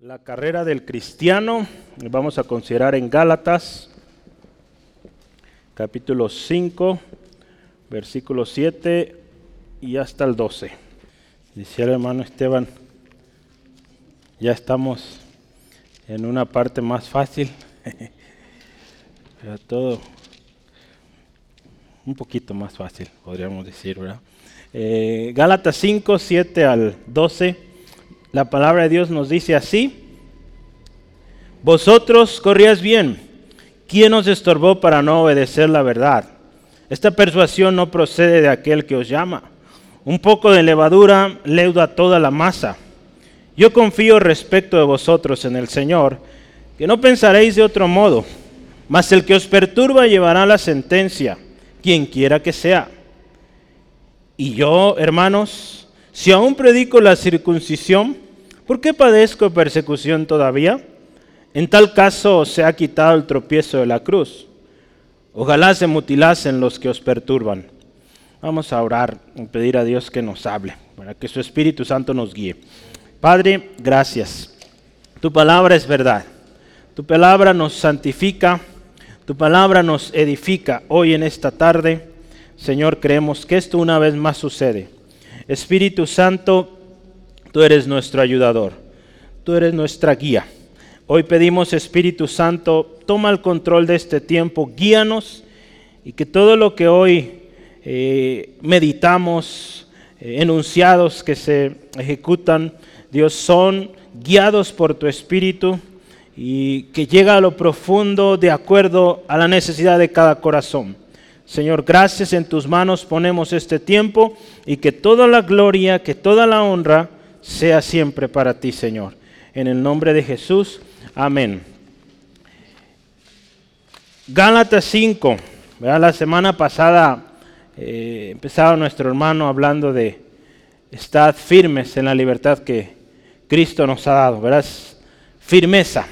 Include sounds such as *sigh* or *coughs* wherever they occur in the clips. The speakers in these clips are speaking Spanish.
La carrera del cristiano, vamos a considerar en Gálatas, capítulo 5, versículo 7 y hasta el 12. Decía el hermano Esteban, ya estamos en una parte más fácil, *laughs* pero todo un poquito más fácil, podríamos decir, ¿verdad? Eh, Gálatas 5, 7 al 12 la palabra de Dios nos dice así, vosotros corrías bien, ¿quién os estorbó para no obedecer la verdad? Esta persuasión no procede de aquel que os llama. Un poco de levadura leuda toda la masa. Yo confío respecto de vosotros en el Señor, que no pensaréis de otro modo, mas el que os perturba llevará la sentencia, quien quiera que sea. Y yo, hermanos, si aún predico la circuncisión, ¿por qué padezco persecución todavía? En tal caso se ha quitado el tropiezo de la cruz. Ojalá se mutilasen los que os perturban. Vamos a orar y pedir a Dios que nos hable, para que su Espíritu Santo nos guíe. Padre, gracias. Tu palabra es verdad. Tu palabra nos santifica. Tu palabra nos edifica hoy en esta tarde. Señor, creemos que esto una vez más sucede Espíritu Santo, tú eres nuestro ayudador, tú eres nuestra guía. Hoy pedimos, Espíritu Santo, toma el control de este tiempo, guíanos y que todo lo que hoy eh, meditamos, eh, enunciados que se ejecutan, Dios, son guiados por tu Espíritu y que llega a lo profundo de acuerdo a la necesidad de cada corazón. Señor, gracias en tus manos ponemos este tiempo y que toda la gloria, que toda la honra sea siempre para ti, Señor. En el nombre de Jesús, amén. Gálatas 5, la semana pasada eh, empezaba nuestro hermano hablando de estar firmes en la libertad que Cristo nos ha dado, ¿verdad? Firmeza.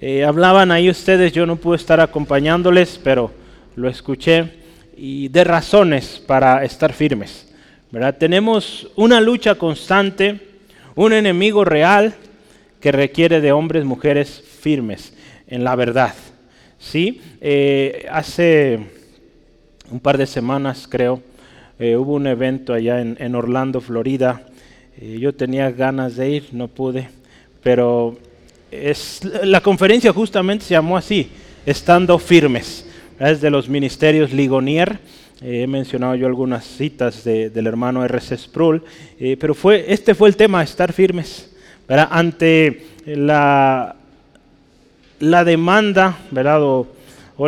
Eh, hablaban ahí ustedes, yo no pude estar acompañándoles, pero lo escuché y de razones para estar firmes. ¿verdad? Tenemos una lucha constante, un enemigo real que requiere de hombres, mujeres firmes en la verdad. ¿sí? Eh, hace un par de semanas, creo, eh, hubo un evento allá en, Orlando, Florida. Eh, yo tenía ganas de ir, no pude, pero es, la conferencia justamente se llamó así, Estando Firmes es de los ministerios Ligonier. Eh, he mencionado yo algunas citas del hermano R.C. Sproul, eh, pero fue, este fue el tema, estar firmes ante la, la demanda o,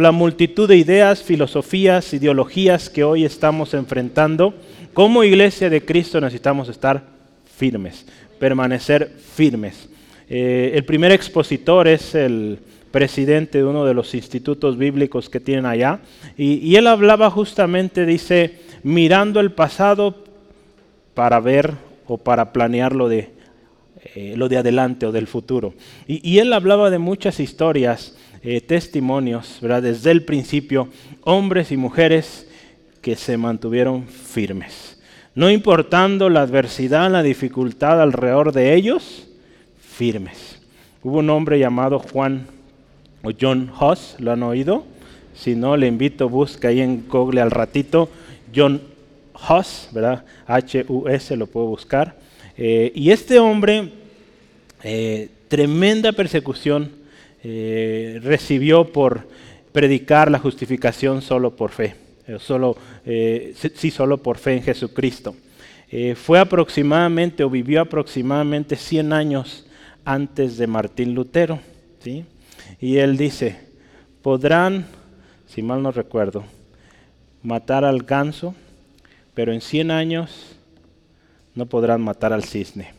la multitud de ideas, filosofías, ideologías que hoy estamos enfrentando. Como iglesia de Cristo necesitamos estar firmes, permanecer firmes. Eh, el primer expositor es el presidente de uno de los institutos bíblicos que tienen allá, y, él hablaba justamente, dice, mirando el pasado para ver o para planear lo de, eh, lo de adelante o del futuro. Y, él hablaba de muchas historias, eh, testimonios, desde el principio, hombres y mujeres que se mantuvieron firmes. No importando la adversidad, la dificultad alrededor de ellos, firmes. Hubo un hombre llamado Juan o John Huss, ¿lo han oído? Si no, le invito, busca ahí en Google al ratito, John Huss, ¿verdad? H-U-S, lo puedo buscar. Eh, y este hombre, eh, tremenda persecución, eh, recibió por predicar la justificación solo por fe, solo, sí, solo por fe en Jesucristo. fue aproximadamente o vivió aproximadamente 100 años antes de Martín Lutero. ¿sí? Y él dice, podrán, si mal no recuerdo, matar al ganso, pero en 100 años no podrán matar al cisne.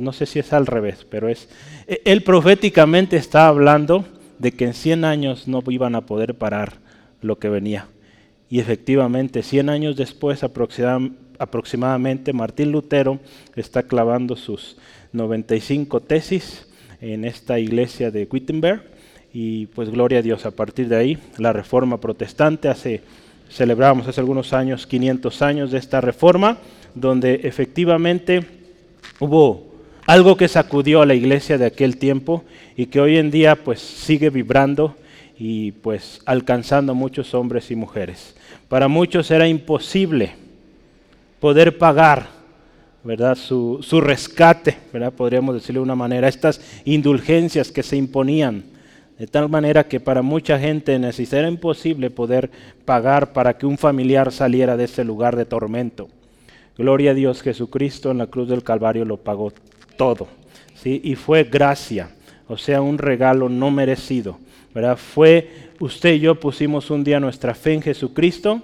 No sé si es al revés, pero es... E, él proféticamente está hablando de que en 100 años no iban a poder parar lo que venía. Y efectivamente, 100 años después aproximadamente, Martín Lutero está clavando sus 95 tesis en esta iglesia de Wittenberg y pues gloria a Dios, a partir de ahí la reforma protestante, hace, celebramos hace algunos años, 500 años de esta reforma, donde efectivamente hubo algo que sacudió a la iglesia de aquel tiempo y que hoy en día pues sigue vibrando y pues alcanzando a muchos hombres y mujeres. Para muchos era imposible poder pagar, ¿verdad? Su, su rescate, ¿verdad? Podríamos decirlo de una manera, estas indulgencias que se imponían de tal manera que para mucha gente era imposible poder pagar para que un familiar saliera de ese lugar de tormento. Gloria a Dios, Jesucristo en la cruz del Calvario lo pagó todo. ¿sí? Y fue gracia, o sea, un regalo no merecido. ¿verdad? Fue usted y yo pusimos un día nuestra fe en Jesucristo,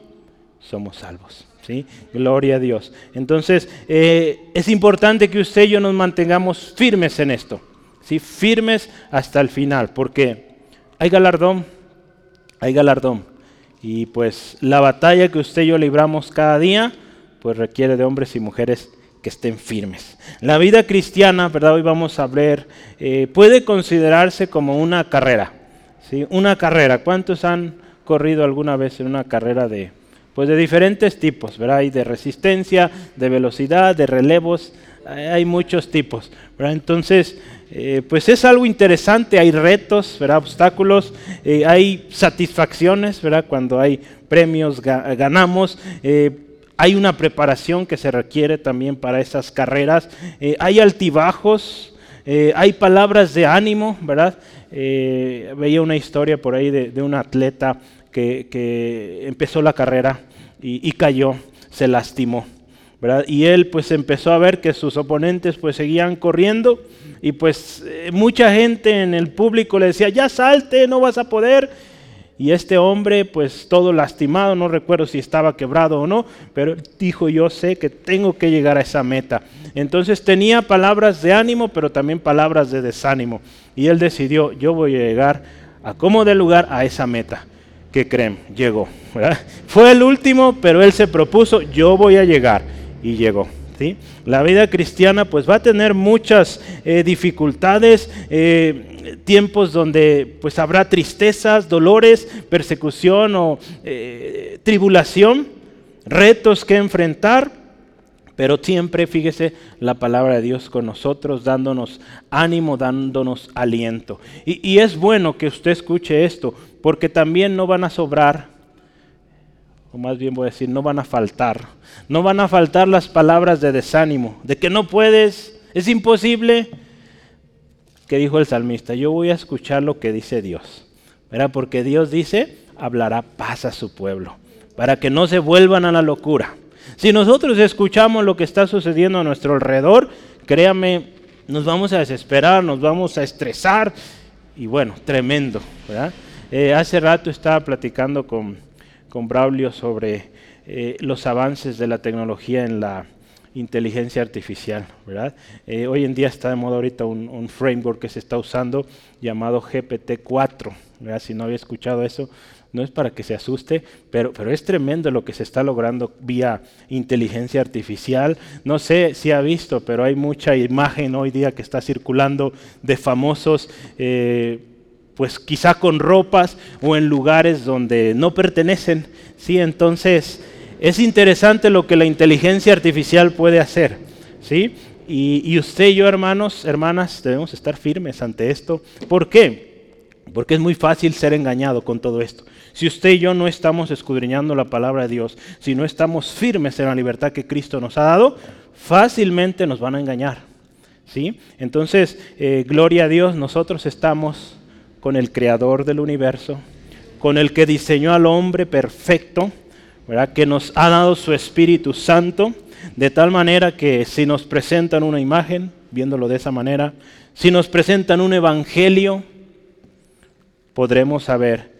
somos salvos. ¿sí? Gloria a Dios. Entonces, eh, es importante que usted y yo nos mantengamos firmes en esto. ¿sí? Firmes hasta el final, porque hay galardón, hay galardón. Y pues la batalla que usted y yo libramos cada día, pues requiere de hombres y mujeres que estén firmes. La vida cristiana, ¿verdad? Hoy vamos a ver, eh, puede considerarse como una carrera, ¿sí? Una carrera. ¿Cuántos han corrido alguna vez en una carrera de, pues de diferentes tipos, ¿verdad? Hay de resistencia, de velocidad, de relevos, hay muchos tipos, ¿verdad? Entonces, eh, pues es algo interesante, hay retos, ¿verdad? obstáculos, eh, hay satisfacciones, ¿verdad? cuando hay premios ganamos, eh, hay una preparación que se requiere también para esas carreras, hay altibajos, hay palabras de ánimo, ¿verdad? veía una historia por ahí de, un atleta que, empezó la carrera y cayó, se lastimó. Y él pues empezó a ver que sus oponentes pues seguían corriendo y pues eh, mucha gente en el público le decía, ya salte, no vas a poder. Y este hombre pues todo lastimado, no recuerdo si estaba quebrado o no, pero dijo, yo sé que tengo que llegar a esa meta. Entonces tenía palabras de ánimo, pero también palabras de desánimo. Y él decidió, yo voy a llegar a como de lugar a esa meta. ¿Qué creen? Llegó. Fue el último, pero él se propuso, yo voy a llegar y llegó. ¿sí? La vida cristiana pues va a tener muchas eh, dificultades, eh, tiempos donde pues habrá tristezas, dolores, persecución o eh, tribulación, retos que enfrentar, pero siempre, fíjese, la palabra de Dios con nosotros, dándonos ánimo, dándonos aliento. Y, y es bueno que usted escuche esto, porque también no van a sobrar más bien voy a decir, no van a faltar. No van a faltar las palabras de desánimo, de que no puedes, es imposible. Que dijo el salmista, yo voy a escuchar lo que dice Dios. ¿verdad? Porque Dios dice, hablará paz a su pueblo, para que no se vuelvan a la locura. Si nosotros escuchamos lo que está sucediendo a nuestro alrededor, créame, nos vamos a desesperar, nos vamos a estresar. Y bueno, tremendo. ¿verdad? Eh, hace rato estaba platicando con con Braulio sobre eh, los avances de la tecnología en la inteligencia artificial, ¿verdad? Eh, hoy en día está de moda ahorita un, framework que se está usando llamado GPT-4, Si no había escuchado eso, no es para que se asuste, pero, pero es tremendo lo que se está logrando vía inteligencia artificial. No sé si ha visto, pero hay mucha imagen hoy día que está circulando de famosos eh, pues quizá con ropas o en lugares donde no pertenecen. ¿sí? Entonces, es interesante lo que la inteligencia artificial puede hacer. ¿sí? Y, usted y yo, hermanos, hermanas, debemos estar firmes ante esto. ¿Por qué? Porque es muy fácil ser engañado con todo esto. Si usted y yo no estamos escudriñando la palabra de Dios, si no estamos firmes en la libertad que Cristo nos ha dado, fácilmente nos van a engañar. ¿sí? Entonces, eh, gloria a Dios, nosotros estamos con el creador del universo, con el que diseñó al hombre perfecto, ¿verdad? que nos ha dado su Espíritu Santo, de tal manera que si nos presentan una imagen, viéndolo de esa manera, si nos presentan un evangelio, podremos saber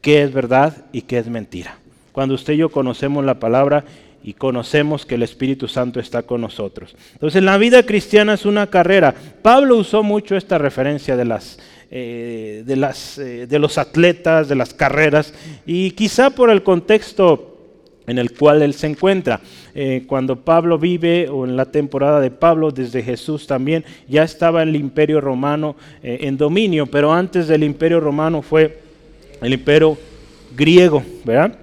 qué es verdad y qué es mentira. Cuando usted y yo conocemos la palabra y conocemos que el Espíritu Santo está con nosotros. Entonces la vida cristiana es una carrera. Pablo usó mucho esta referencia de las eh, de, las, eh, de los atletas, de las carreras, y quizá por el contexto en el cual él se encuentra. Eh, cuando Pablo vive, o en la temporada de Pablo, desde Jesús también, ya estaba el imperio romano en dominio, pero antes del imperio romano fue el imperio griego, ¿verdad?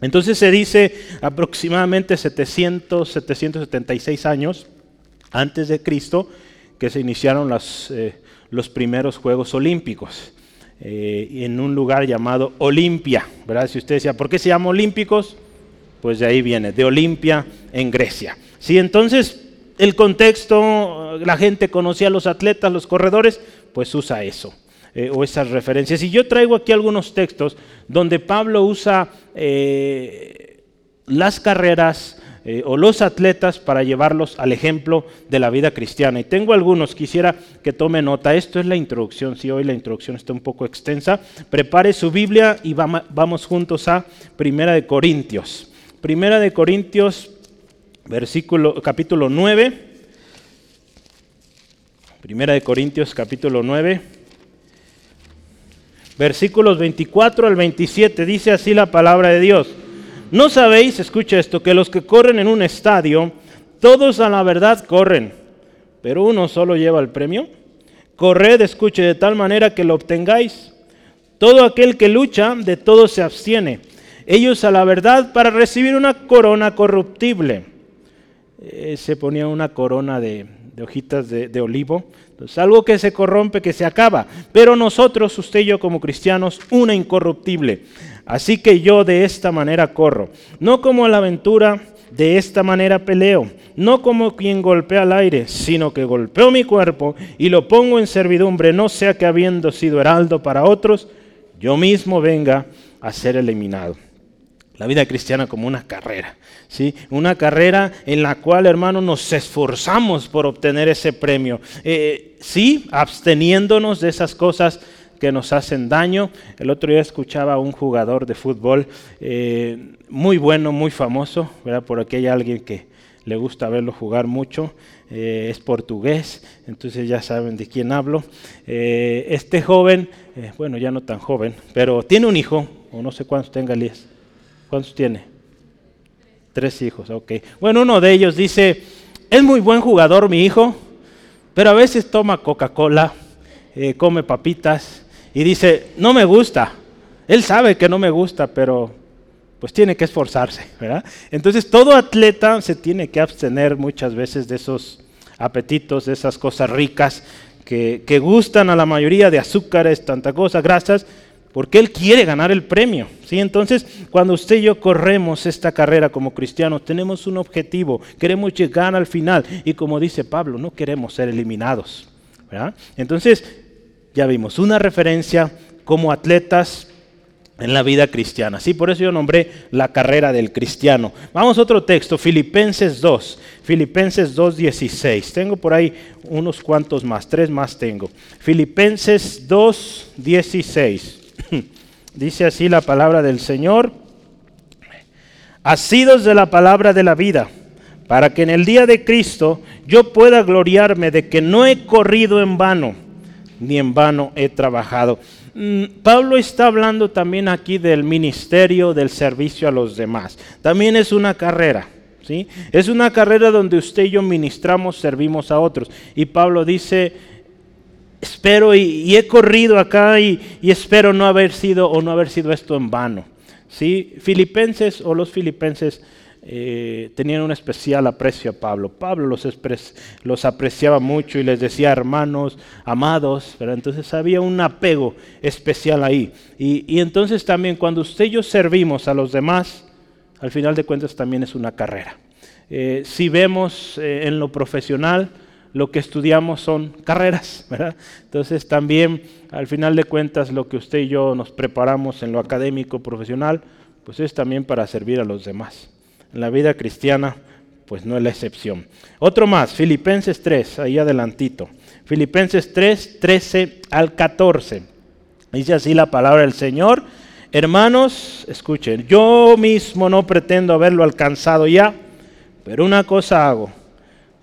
Entonces se dice aproximadamente 700, 776 años antes de Cristo, que se iniciaron los primeros Juegos Olímpicos. en un lugar llamado Olimpia, ¿verdad? Si usted decía, ¿por qué se llama Olímpicos? Pues de ahí viene, de Olimpia en Grecia. Sí, entonces el contexto, la gente conocía a los atletas, los corredores, pues usa eso. Eh, o esas referencias. Y yo traigo aquí algunos textos donde Pablo usa eh, las carreras eh, o los atletas para llevarlos al ejemplo de la vida cristiana. Y tengo algunos, quisiera que tome nota. Esto es la introducción, si hoy la introducción está un poco extensa. Prepare su Biblia y vamos juntos a Primera de Corintios. Primera de Corintios, versículo, capítulo 9. Primera de Corintios, capítulo 9 versículos 24 al 27, dice así la palabra de Dios. ¿No sabéis, escucha esto, que los que corren en un estadio, todos a la verdad corren, pero uno solo lleva el premio? Corred, escuche, de tal manera que lo obtengáis. Todo aquel que lucha, de todo se abstiene. Ellos a la verdad para recibir una corona corruptible. Eh, se ponía una corona de, hojitas de, de olivo es algo que se corrompe, que se acaba. Pero nosotros, usted y yo como cristianos, una incorruptible. Así que yo de esta manera corro. No como la aventura, de esta manera peleo. No como quien golpea al aire, sino que golpeo mi cuerpo y lo pongo en servidumbre, no sea que habiendo sido heraldo para otros, yo mismo venga a ser eliminado. La vida cristiana como una carrera, ¿sí? Una carrera en la cual, hermano, nos esforzamos por obtener ese premio. Eh, sí, absteniéndonos de esas cosas que nos hacen daño. El otro día escuchaba a un jugador de fútbol eh, muy bueno, muy famoso, ¿verdad? Por aquí hay alguien que le gusta verlo jugar mucho. Eh, es portugués, entonces ya saben de quién hablo. este joven, bueno, ya no tan joven, pero tiene un hijo, o no sé cuántos tenga Elías ¿Cuántos tiene? Tres hijos, ok. Bueno, uno de ellos dice, es muy buen jugador mi hijo, pero a veces toma Coca-Cola, eh, come papitas y dice, no me gusta. Él sabe que no me gusta, pero pues tiene que esforzarse, ¿verdad? Entonces todo atleta se tiene que abstener muchas veces de esos apetitos, de esas cosas ricas que, que gustan a la mayoría de azúcares, tanta cosa, grasas, porque Él quiere ganar el premio. ¿sí? Entonces, cuando usted y yo corremos esta carrera como cristianos, tenemos un objetivo, queremos llegar al final. Y como dice Pablo, no queremos ser eliminados. Entonces, ya vimos una referencia como atletas en la vida cristiana. Sí, por eso yo nombré la carrera del cristiano. Vamos a otro texto, Filipenses 2, Filipenses 2:16. Tengo por ahí unos cuantos más, tres más tengo. Filipenses 2:16. *clears throat* Dice así la palabra del Señor, asidos de la palabra de la vida, para que en el día de Cristo yo pueda gloriarme de que no he corrido en vano, ni en vano he trabajado. Mm, Pablo está hablando también aquí del ministerio, del servicio a los demás. También es una carrera. ¿sí? Es una carrera donde usted y yo ministramos, servimos a otros. Y Pablo dice, espero y, he corrido acá y, espero no haber sido o no haber sido esto en vano. ¿sí? Filipenses o los filipenses eh, tenían un especial aprecio a Pablo. Pablo los, los apreciaba mucho y les decía hermanos, amados, pero entonces había un apego especial ahí. Y, entonces también cuando usted y yo servimos a los demás, al final de cuentas también es una carrera. Eh, si vemos eh, en lo profesional, lo que estudiamos son carreras, ¿verdad? Entonces también, al final de cuentas, lo que usted y yo nos preparamos en lo académico, profesional, pues es también para servir a los demás. En la vida cristiana, pues no es la excepción. Otro más, Filipenses 3, ahí adelantito. Filipenses 3, 13 al 14. Dice así la palabra del Señor. Hermanos, escuchen, yo mismo no pretendo haberlo alcanzado ya, pero una cosa hago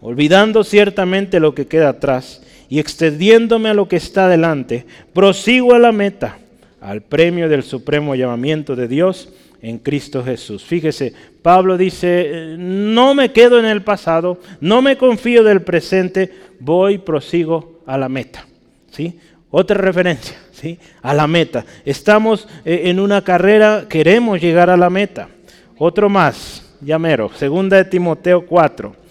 olvidando ciertamente lo que queda atrás y extendiéndome a lo que está delante, prosigo a la meta, al premio del supremo llamamiento de Dios en Cristo Jesús. Fíjese, Pablo dice, no me quedo en el pasado, no me confío del presente, voy, prosigo a la meta. ¿Sí? Otra referencia, *laughs* ¿sí? A la meta. Estamos eh, en una carrera, queremos llegar a la meta. Otro más, llamero, segunda de Timoteo 4.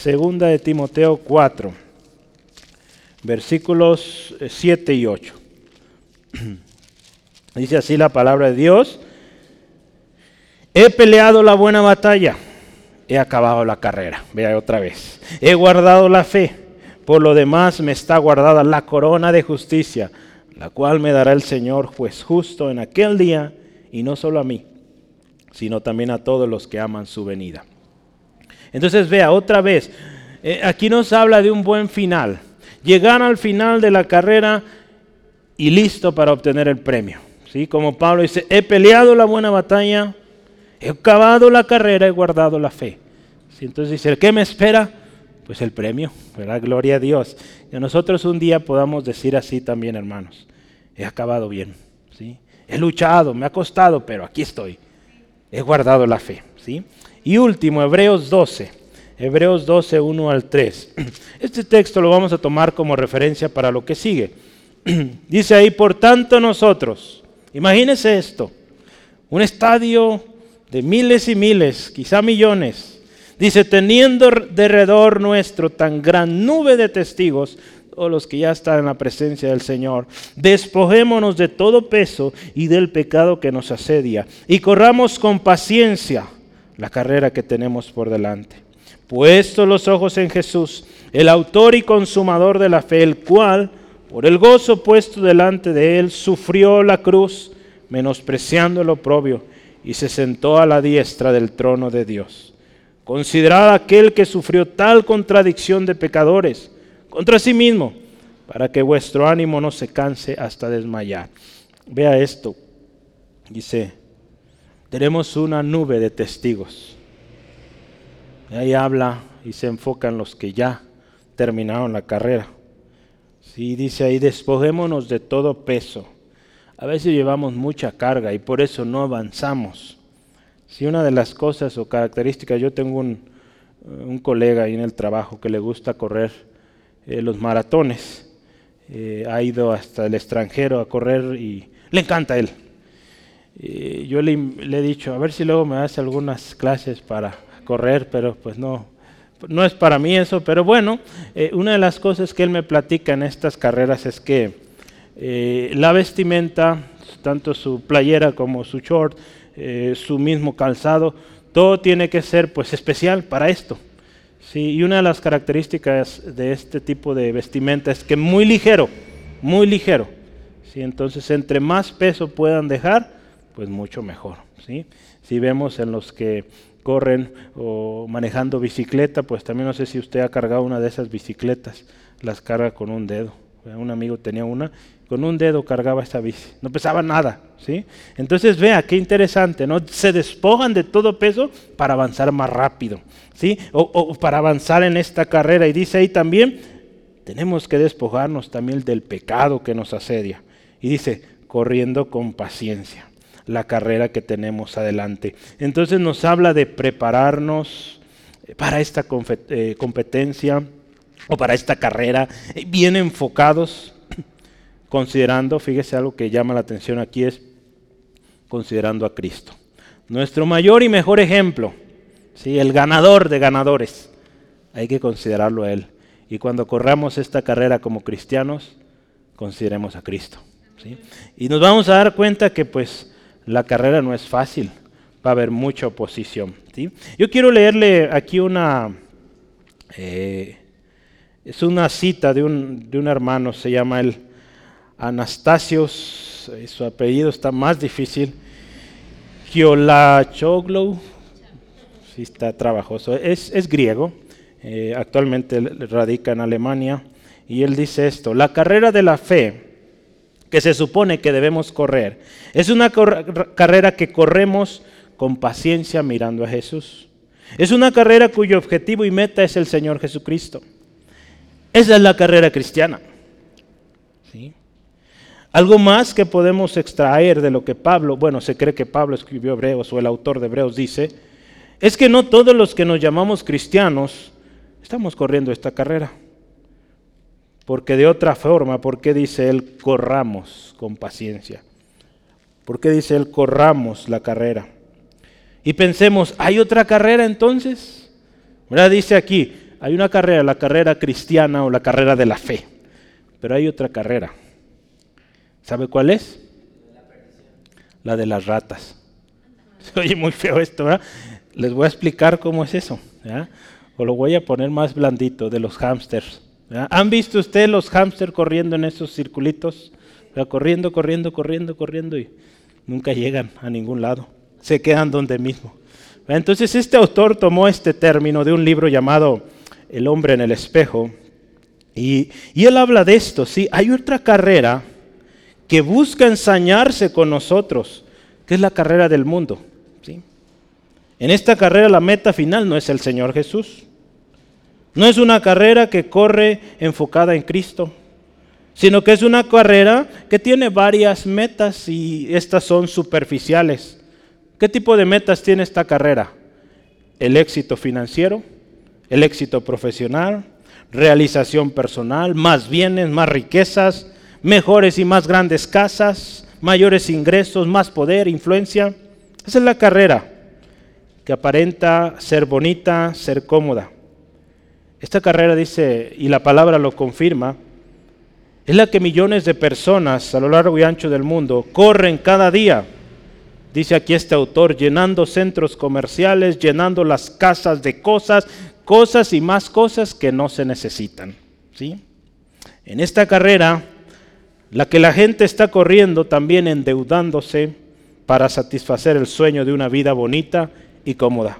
Segunda de Timoteo 4. versículos 7 y 8. *clears throat* Dice así la palabra de Dios. He peleado la buena batalla, he acabado la carrera. Vea otra vez. He guardado la fe. Por lo demás me está guardada la corona de justicia, la cual me dará el Señor juez justo en aquel día, y no solo a mí, sino también a todos los que aman su venida. Entonces vea otra vez, eh, aquí nos habla de un buen final. Llegar al final de la carrera y listo para obtener el premio. ¿sí? Como Pablo dice, he peleado la buena batalla, he acabado la carrera, he guardado la fe. ¿Sí? Entonces dice, ¿qué me espera? Pues el premio, ¿verdad? Gloria a Dios. Que nosotros un día podamos decir así también, hermanos. He acabado bien, ¿sí? He luchado, me ha costado, pero aquí estoy. He guardado la fe, ¿sí? Y último, Hebreos 12. Hebreos 12, 1 al 3. *clears throat* Este texto lo vamos a tomar como referencia para lo que sigue. *clears throat* Dice ahí, por tanto nosotros, imagínense esto, un estadio de miles y miles, quizá millones. Dice, teniendo derredor nuestro tan gran nube de testigos, todos los que ya están en la presencia del Señor, despojémonos de todo peso y del pecado que nos asedia y corramos con paciencia la carrera que tenemos por delante. Puesto los ojos en Jesús, el autor y consumador de la fe, el cual, por el gozo puesto delante de él, sufrió la cruz, menospreciando el oprobio, y se sentó a la diestra del trono de Dios. Considerad aquel que sufrió tal contradicción de pecadores contra sí mismo, para que vuestro ánimo no se canse hasta desmayar. Vea esto. Dice, tenemos una nube de testigos. ahí habla y se enfoca en los que ya terminaron la carrera. Sí, dice ahí, despojémonos de todo peso. A veces llevamos mucha carga y por eso no avanzamos. Si una de las cosas o características, yo tengo un, un colega ahí en el trabajo que le gusta correr eh, los maratones. Eh, ha ido hasta el extranjero a correr y le encanta a él. Eh, yo le, he dicho, a ver si luego me hace algunas clases para correr, pero pues no, no es para mí eso, pero bueno, una de las cosas que él me platica en estas carreras es que la vestimenta, tanto su playera como su short, su mismo calzado, todo tiene que ser pues especial para esto. Sí, y una de las características de este tipo de vestimenta es que muy ligero, muy ligero. ¿sí? Entonces, entre más peso puedan dejar, pues mucho mejor. ¿sí? Si vemos en los que corren o manejando bicicleta, pues también no sé si usted ha cargado una de esas bicicletas, las carga con un dedo. Un amigo tenía una, con un dedo cargaba esta bici, no pesaba nada, ¿sí? Entonces vea qué interesante, ¿no? Se despojan de todo peso para avanzar más rápido, ¿sí? O, para avanzar en esta carrera. Y dice ahí también, tenemos que despojarnos también del pecado que nos asedia. Y dice, corriendo con paciencia la carrera que tenemos adelante. Entonces nos habla de prepararnos para esta eh, competencia o para esta carrera, eh, bien enfocados, *coughs* considerando, fíjese algo que llama la atención aquí es considerando a Cristo. Nuestro mayor y mejor ejemplo, ¿sí? el ganador de ganadores, hay que considerarlo a Él. Y cuando corramos esta carrera como cristianos, consideremos a Cristo. ¿sí? Y nos vamos a dar cuenta que pues la carrera no es fácil, va a haber mucha oposición. Yo quiero leerle aquí una... Eh, es una cita de un, de un hermano, se llama el Anastasios, eh, su apellido está más difícil, Giolachoglu, sí está trabajoso, es, es griego, eh, actualmente radica en Alemania, y él dice esto, la carrera de la fe que se supone que debemos correr, es una carrera que corremos con paciencia mirando a Jesús. Es una carrera cuyo objetivo y meta es el Señor Jesucristo. Esa es la carrera cristiana. ¿Sí? Algo más que podemos extraer de lo que Pablo, bueno, se cree que Pablo escribió Hebreos o el autor de Hebreos dice, es que no todos los que nos llamamos cristianos estamos corriendo esta carrera. Porque de otra forma, ¿por qué dice él corramos con paciencia? ¿Por qué dice él corramos la carrera? Y pensemos, ¿hay otra carrera entonces? ¿Verdad? Dice aquí, hay una carrera, la carrera cristiana o la carrera de la fe. Pero hay otra carrera. ¿Sabe cuál es? La de las ratas. *laughs* Se oye muy feo esto, ¿verdad? Les voy a explicar cómo es eso. O lo voy a poner más blandito, de los hámsters. ¿Han visto ustedes los hámsters corriendo en esos circulitos? Corriendo, corriendo, corriendo, corriendo y nunca llegan a ningún lado. Se quedan donde mismo. Entonces este autor tomó este término de un libro llamado El hombre en el espejo y, y él habla de esto. ¿sí? Hay otra carrera que busca ensañarse con nosotros, que es la carrera del mundo. ¿sí? En esta carrera la meta final no es el Señor Jesús. No es una carrera que corre enfocada en Cristo, sino que es una carrera que tiene varias metas y estas son superficiales. ¿Qué tipo de metas tiene esta carrera? El éxito financiero, el éxito profesional, realización personal, más bienes, más riquezas, mejores y más grandes casas, mayores ingresos, más poder, influencia. Esa es la carrera que aparenta ser bonita, ser cómoda. Esta carrera dice, y la palabra lo confirma, es la que millones de personas a lo largo y ancho del mundo corren cada día. Dice aquí este autor, llenando centros comerciales, llenando las casas de cosas, cosas y más cosas que no se necesitan. ¿sí? En esta carrera, la que la gente está corriendo también endeudándose para satisfacer el sueño de una vida bonita y cómoda.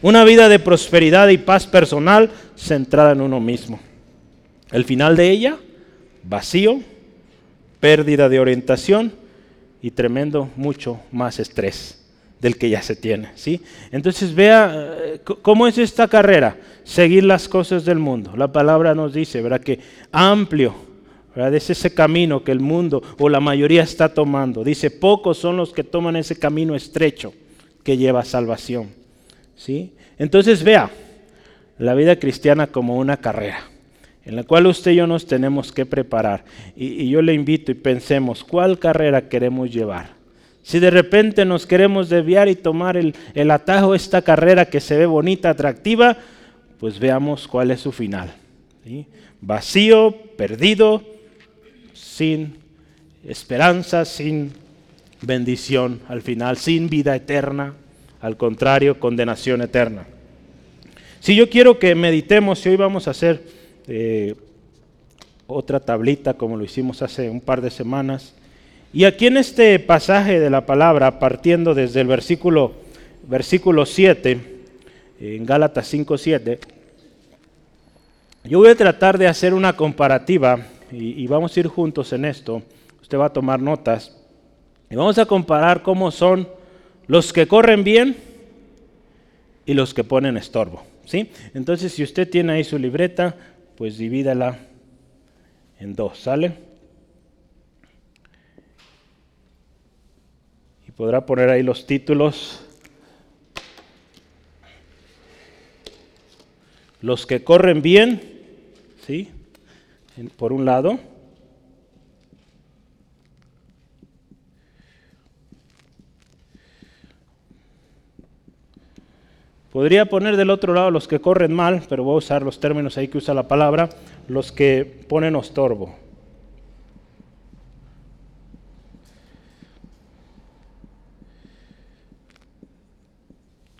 Una vida de prosperidad y paz personal centrada en uno mismo. El final de ella, vacío, pérdida de orientación y tremendo, mucho más estrés del que ya se tiene. ¿sí? Entonces vea eh, cómo es esta carrera, seguir las cosas del mundo. La palabra nos dice, ¿verdad? Que amplio, ¿verdad? Es ese camino que el mundo o la mayoría está tomando. Dice, pocos son los que toman ese camino estrecho que lleva a salvación. ¿Sí? Entonces vea la vida cristiana como una carrera en la cual usted y yo nos tenemos que preparar. Y, yo le invito y pensemos, ¿cuál carrera queremos llevar? Si de repente nos queremos desviar y tomar el, el atajo, esta carrera que se ve bonita, atractiva, pues veamos cuál es su final. Vacío, perdido, sin esperanza, sin bendición al final, sin vida eterna, al contrario, condenación eterna. Si yo quiero que meditemos, si hoy vamos a hacer eh, otra tablita como lo hicimos hace un par de semanas, y aquí en este pasaje de la palabra, partiendo desde el versículo, versículo 7, en Gálatas 5, 7, yo voy a tratar de hacer una comparativa y, y, vamos a ir juntos en esto. Usted va a tomar notas y vamos a comparar cómo son los que corren bien y los que ponen estorbo. ¿sí? Entonces, si usted tiene ahí su libreta, pues divídala en dos, ¿sale? podrá poner ahí los títulos. Los que corren bien, ¿sí? Por un lado. Podría poner del otro lado los que corren mal, pero voy a usar los términos ahí que usa la palabra, los que ponen estorbo.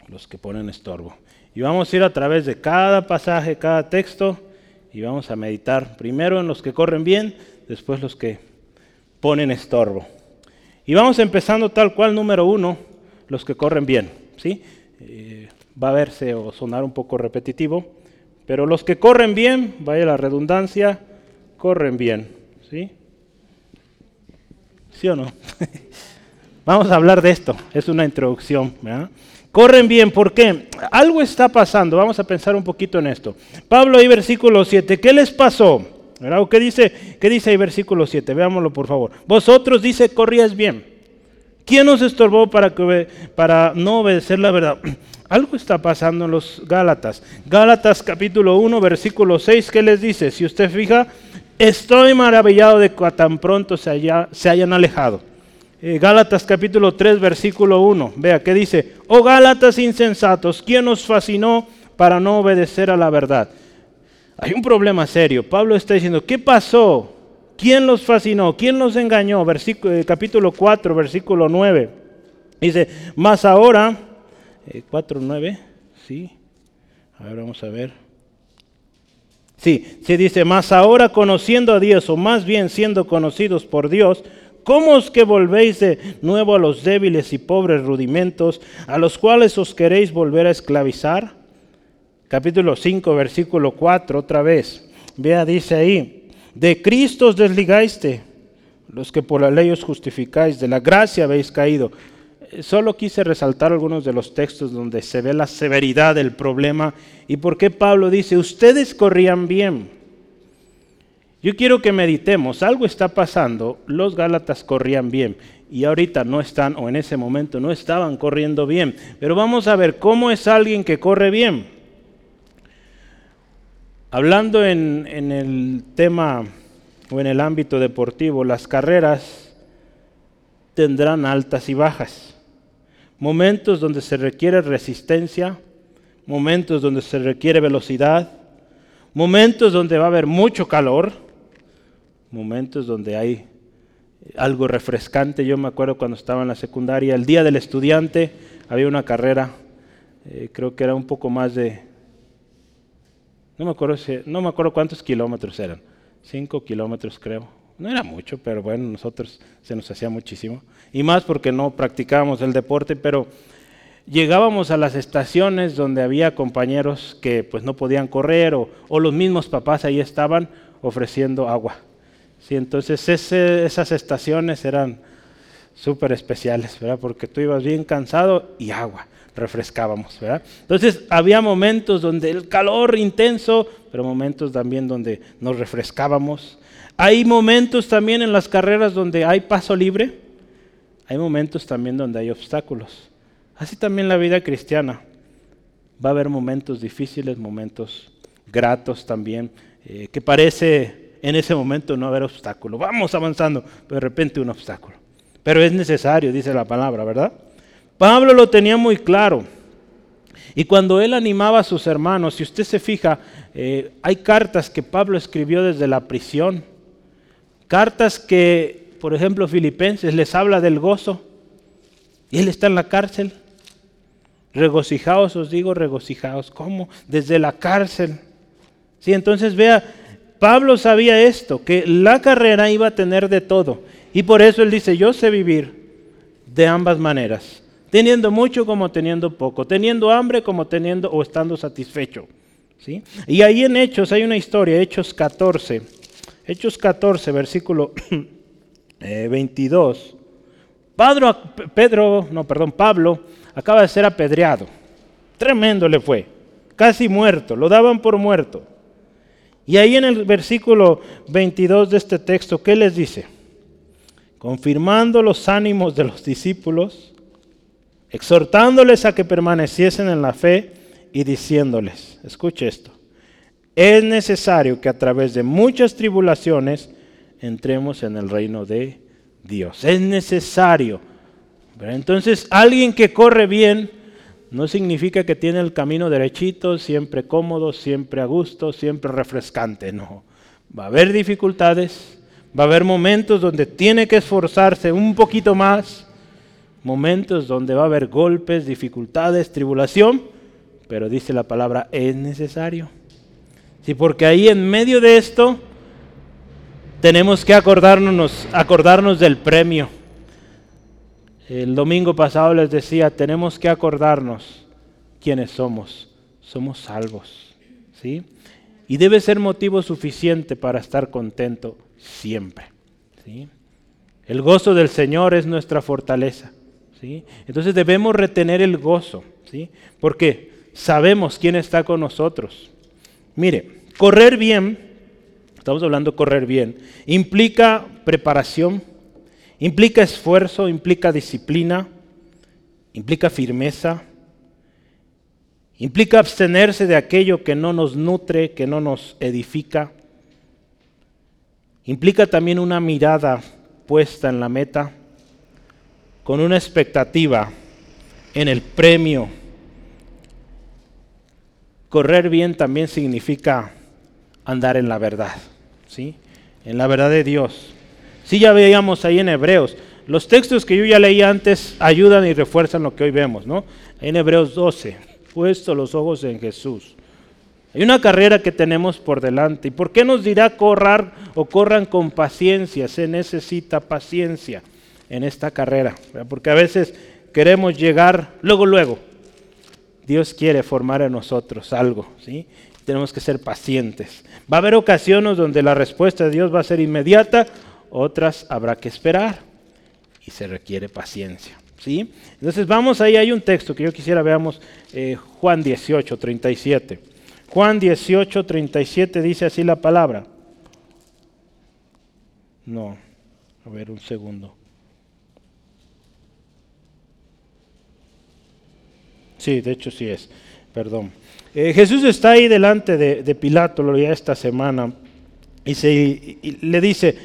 los que ponen estorbo. Y vamos a ir a través de cada pasaje, cada texto, y vamos a meditar primero en los que corren bien, después los que ponen estorbo. Y vamos empezando tal cual, número uno, los que corren bien. ¿sí? Eh, va a verse o sonar un poco repetitivo, pero los que corren bien, vaya la redundancia, corren bien. ¿Sí? ¿Sí o no? *laughs* Vamos a hablar de esto, es una introducción. ¿verdad? Corren bien, ¿por qué? Algo está pasando, vamos a pensar un poquito en esto. Pablo ahí versículo 7, ¿qué les pasó? ¿Qué dice, ¿Qué dice ahí versículo 7? Veámoslo por favor. Vosotros dice, corrías bien. ¿Quién nos estorbó para, que, para no obedecer la verdad? Algo está pasando en los Gálatas. Gálatas capítulo 1, versículo 6, ¿qué les dice? Si usted fija, estoy maravillado de que tan pronto se, hayan alejado. Eh, Gálatas capítulo 3, versículo 1. Vea, ¿qué dice? Oh Gálatas insensatos, ¿quién os fascinó para no obedecer a la verdad? hay un problema serio. Pablo está diciendo, ¿qué pasó? ¿Quién los fascinó? ¿Quién los engañó? Versículo, eh, capítulo 4, versículo 9. Dice, más ahora, 4, eh, 9, sí. A ver, vamos a ver. Sí, se dice, más ahora conociendo a Dios, o más bien siendo conocidos por Dios, ¿cómo es que volvéis de nuevo a los débiles y pobres rudimentos, a los cuales os queréis volver a esclavizar? Capítulo 5, versículo 4, otra vez. Vea, dice ahí, de Cristo os desligaste, los que por la ley os justificáis, de la gracia habéis caído solo quise resaltar algunos de los textos donde se ve la severidad del problema y por qué Pablo dice, ustedes corrían bien. Yo quiero que meditemos, algo está pasando, los Gálatas corrían bien y ahorita no están, o en ese momento no estaban corriendo bien, pero vamos a ver cómo es alguien que corre bien. Hablando en, en el tema o en el ámbito deportivo, las carreras tendrán altas y bajas momentos donde se requiere resistencia, momentos donde se requiere velocidad, momentos donde va a haber mucho calor, momentos donde hay algo refrescante. Yo me acuerdo cuando estaba en la secundaria, el día del estudiante había una carrera, eh, creo que era un poco más de, no me acuerdo, no me acuerdo cuántos kilómetros eran, cinco kilómetros creo, no era mucho, pero bueno, nosotros se nos hacía muchísimo. Y más porque no practicábamos el deporte, pero llegábamos a las estaciones donde había compañeros que pues no podían correr o, los mismos papás ahí estaban ofreciendo agua. Sí, entonces esas estaciones eran súper especiales, ¿verdad? Porque tú ibas bien cansado y agua, refrescábamos, ¿verdad? Entonces había momentos donde el calor intenso, pero momentos también donde nos refrescábamos. Hay momentos también en las carreras donde hay paso libre, hay momentos también donde hay obstáculos. Así también la vida cristiana. Va a haber momentos difíciles, momentos gratos también, eh, que parece en ese momento no haber obstáculo. Vamos avanzando, pero de repente un obstáculo. Pero es necesario, dice la palabra, ¿verdad? Pablo lo tenía muy claro. Y cuando él animaba a sus hermanos, si usted se fija, eh, hay cartas que Pablo escribió desde la prisión Cartas que, por ejemplo, Filipenses les habla del gozo. Y él está en la cárcel. Regocijaos, os digo, regocijaos. ¿Cómo? Desde la cárcel. Sí, entonces vea, Pablo sabía esto, que la carrera iba a tener de todo. Y por eso él dice, yo sé vivir de ambas maneras. Teniendo mucho como teniendo poco. Teniendo hambre como teniendo o estando satisfecho. ¿Sí? Y ahí en Hechos hay una historia, Hechos 14. Hechos 14, versículo 22. *clears throat* Eh, Pedro, no, perdón, Pablo acaba de ser apedreado. Tremendo le fue. Casi muerto. Lo daban por muerto. Y ahí en el versículo 22 de este texto, ¿qué les dice? Confirmando los ánimos de los discípulos, exhortándoles a que permaneciesen en la fe y diciéndoles, escuche esto, es necesario que a través de muchas tribulaciones entremos en el reino de Dios. Es necesario. Entonces, alguien que corre bien no significa que tiene el camino derechito, siempre cómodo, siempre a gusto, siempre refrescante. No. Va a haber dificultades, va a haber momentos donde tiene que esforzarse un poquito más, momentos donde va a haber golpes, dificultades, tribulación, pero dice la palabra, es necesario. Sí, porque ahí en medio de esto tenemos que acordarnos, acordarnos del premio. El domingo pasado les decía, tenemos que acordarnos quiénes somos. Somos salvos. ¿sí? Y debe ser motivo suficiente para estar contento siempre. ¿sí? El gozo del Señor es nuestra fortaleza. ¿sí? Entonces debemos retener el gozo. ¿sí? Porque sabemos quién está con nosotros. Mire, correr bien, estamos hablando de correr bien, implica preparación, implica esfuerzo, implica disciplina, implica firmeza, implica abstenerse de aquello que no nos nutre, que no nos edifica, implica también una mirada puesta en la meta, con una expectativa en el premio. Correr bien también significa andar en la verdad, ¿sí? En la verdad de Dios. Sí, ya veíamos ahí en Hebreos. Los textos que yo ya leí antes ayudan y refuerzan lo que hoy vemos, ¿no? En Hebreos 12, puesto los ojos en Jesús. Hay una carrera que tenemos por delante. ¿Y por qué nos dirá correr o corran con paciencia? Se necesita paciencia en esta carrera. Porque a veces queremos llegar luego, luego. Dios quiere formar en nosotros algo, ¿sí? Tenemos que ser pacientes. Va a haber ocasiones donde la respuesta de Dios va a ser inmediata, otras habrá que esperar y se requiere paciencia, ¿sí? Entonces vamos ahí, hay un texto que yo quisiera veamos, eh, Juan 18, 37. Juan 18, 37 dice así la palabra. No, a ver un segundo. Sí, de hecho sí es, perdón. Eh, Jesús está ahí delante de, Pilato, lo esta semana, y, le dice,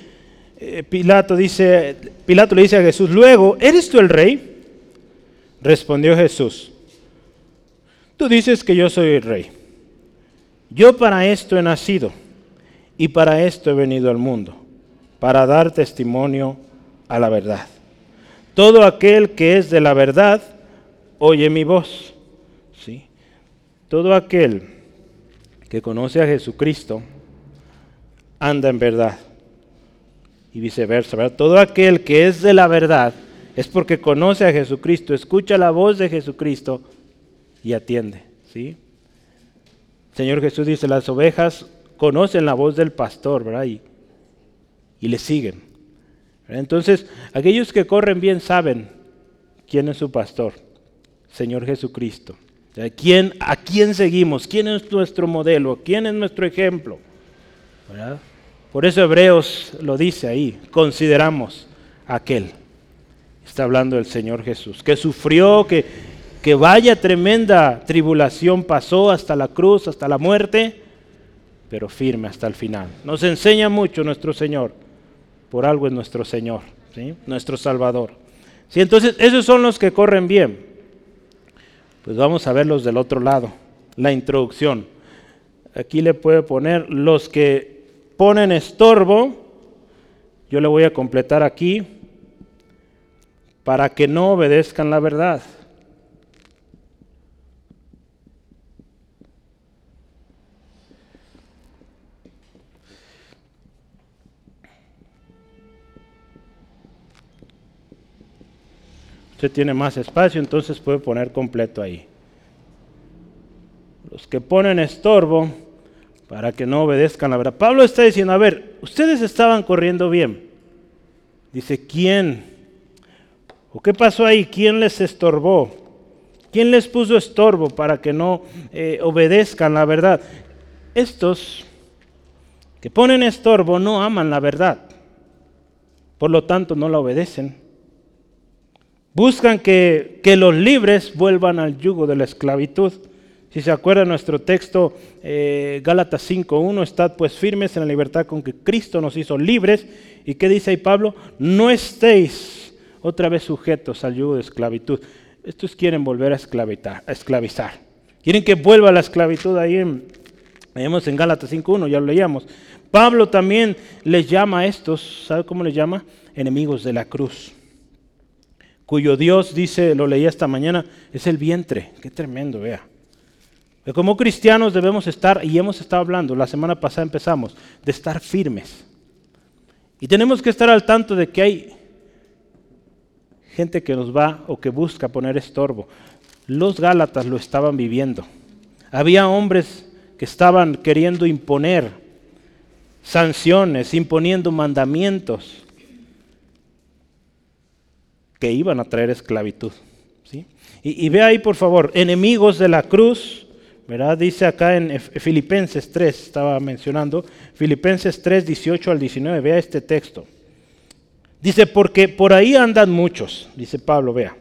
eh, Pilato dice, Pilato le dice a Jesús, luego, ¿eres tú el rey? Respondió Jesús, tú dices que yo soy el rey. Yo para esto he nacido y para esto he venido al mundo, para dar testimonio a la verdad. Todo aquel que es de la verdad, oye mi voz. Todo aquel que conoce a Jesucristo anda en verdad. Y viceversa, ¿verdad? Todo aquel que es de la verdad es porque conoce a Jesucristo, escucha la voz de Jesucristo y atiende. ¿sí? Señor Jesús dice, las ovejas conocen la voz del pastor, ¿verdad? Y, le siguen. Entonces, aquellos que corren bien saben quién es su pastor. Señor Jesucristo. ¿A quién, ¿A quién seguimos? ¿Quién es nuestro modelo? ¿Quién es nuestro ejemplo? Por eso Hebreos lo dice ahí, consideramos aquel. Está hablando del Señor Jesús, que sufrió, que, que vaya tremenda tribulación pasó hasta la cruz, hasta la muerte, pero firme hasta el final. Nos enseña mucho nuestro Señor, por algo es nuestro Señor, ¿sí? nuestro Salvador. ¿Sí? Entonces, esos son los que corren bien. Pues vamos a verlos del otro lado, la introducción. Aquí le puede poner los que ponen estorbo, yo le voy a completar aquí, para que no obedezcan la verdad. Tiene más espacio, entonces puede poner completo ahí. Los que ponen estorbo para que no obedezcan la verdad. Pablo está diciendo, a ver, ustedes estaban corriendo bien. Dice, ¿quién? ¿O qué pasó ahí? ¿Quién les estorbó? ¿Quién les puso estorbo para que no eh, obedezcan la verdad? Estos que ponen estorbo no aman la verdad. Por lo tanto, no la obedecen. Buscan que, los libres vuelvan al yugo de la esclavitud. Si se acuerda nuestro texto, eh, Gálatas 5.1, estad pues firmes en la libertad con que Cristo nos hizo libres. ¿Y qué dice ahí Pablo? No estéis otra vez sujetos al yugo de esclavitud. Estos quieren volver a, esclavizar. Quieren que vuelva la esclavitud ahí en, leemos en Gálatas 5.1, ya lo leíamos. Pablo también les llama a estos, ¿sabe cómo les llama? Enemigos de la cruz cuyo Dios dice, lo leí esta mañana, es el vientre. Qué tremendo, vea. Como cristianos debemos estar, y hemos estado hablando, la semana pasada empezamos, de estar firmes. Y tenemos que estar al tanto de que hay gente que nos va o que busca poner estorbo. Los Gálatas lo estaban viviendo. Había hombres que estaban queriendo imponer sanciones, imponiendo mandamientos que iban a traer esclavitud. ¿sí? Y, ve ahí, por favor, enemigos de la cruz, ¿verdad? Dice acá en Filipenses 3, estaba mencionando, Filipenses 3, 18 al 19, vea este texto. Dice, porque por ahí andan muchos, dice Pablo, vea,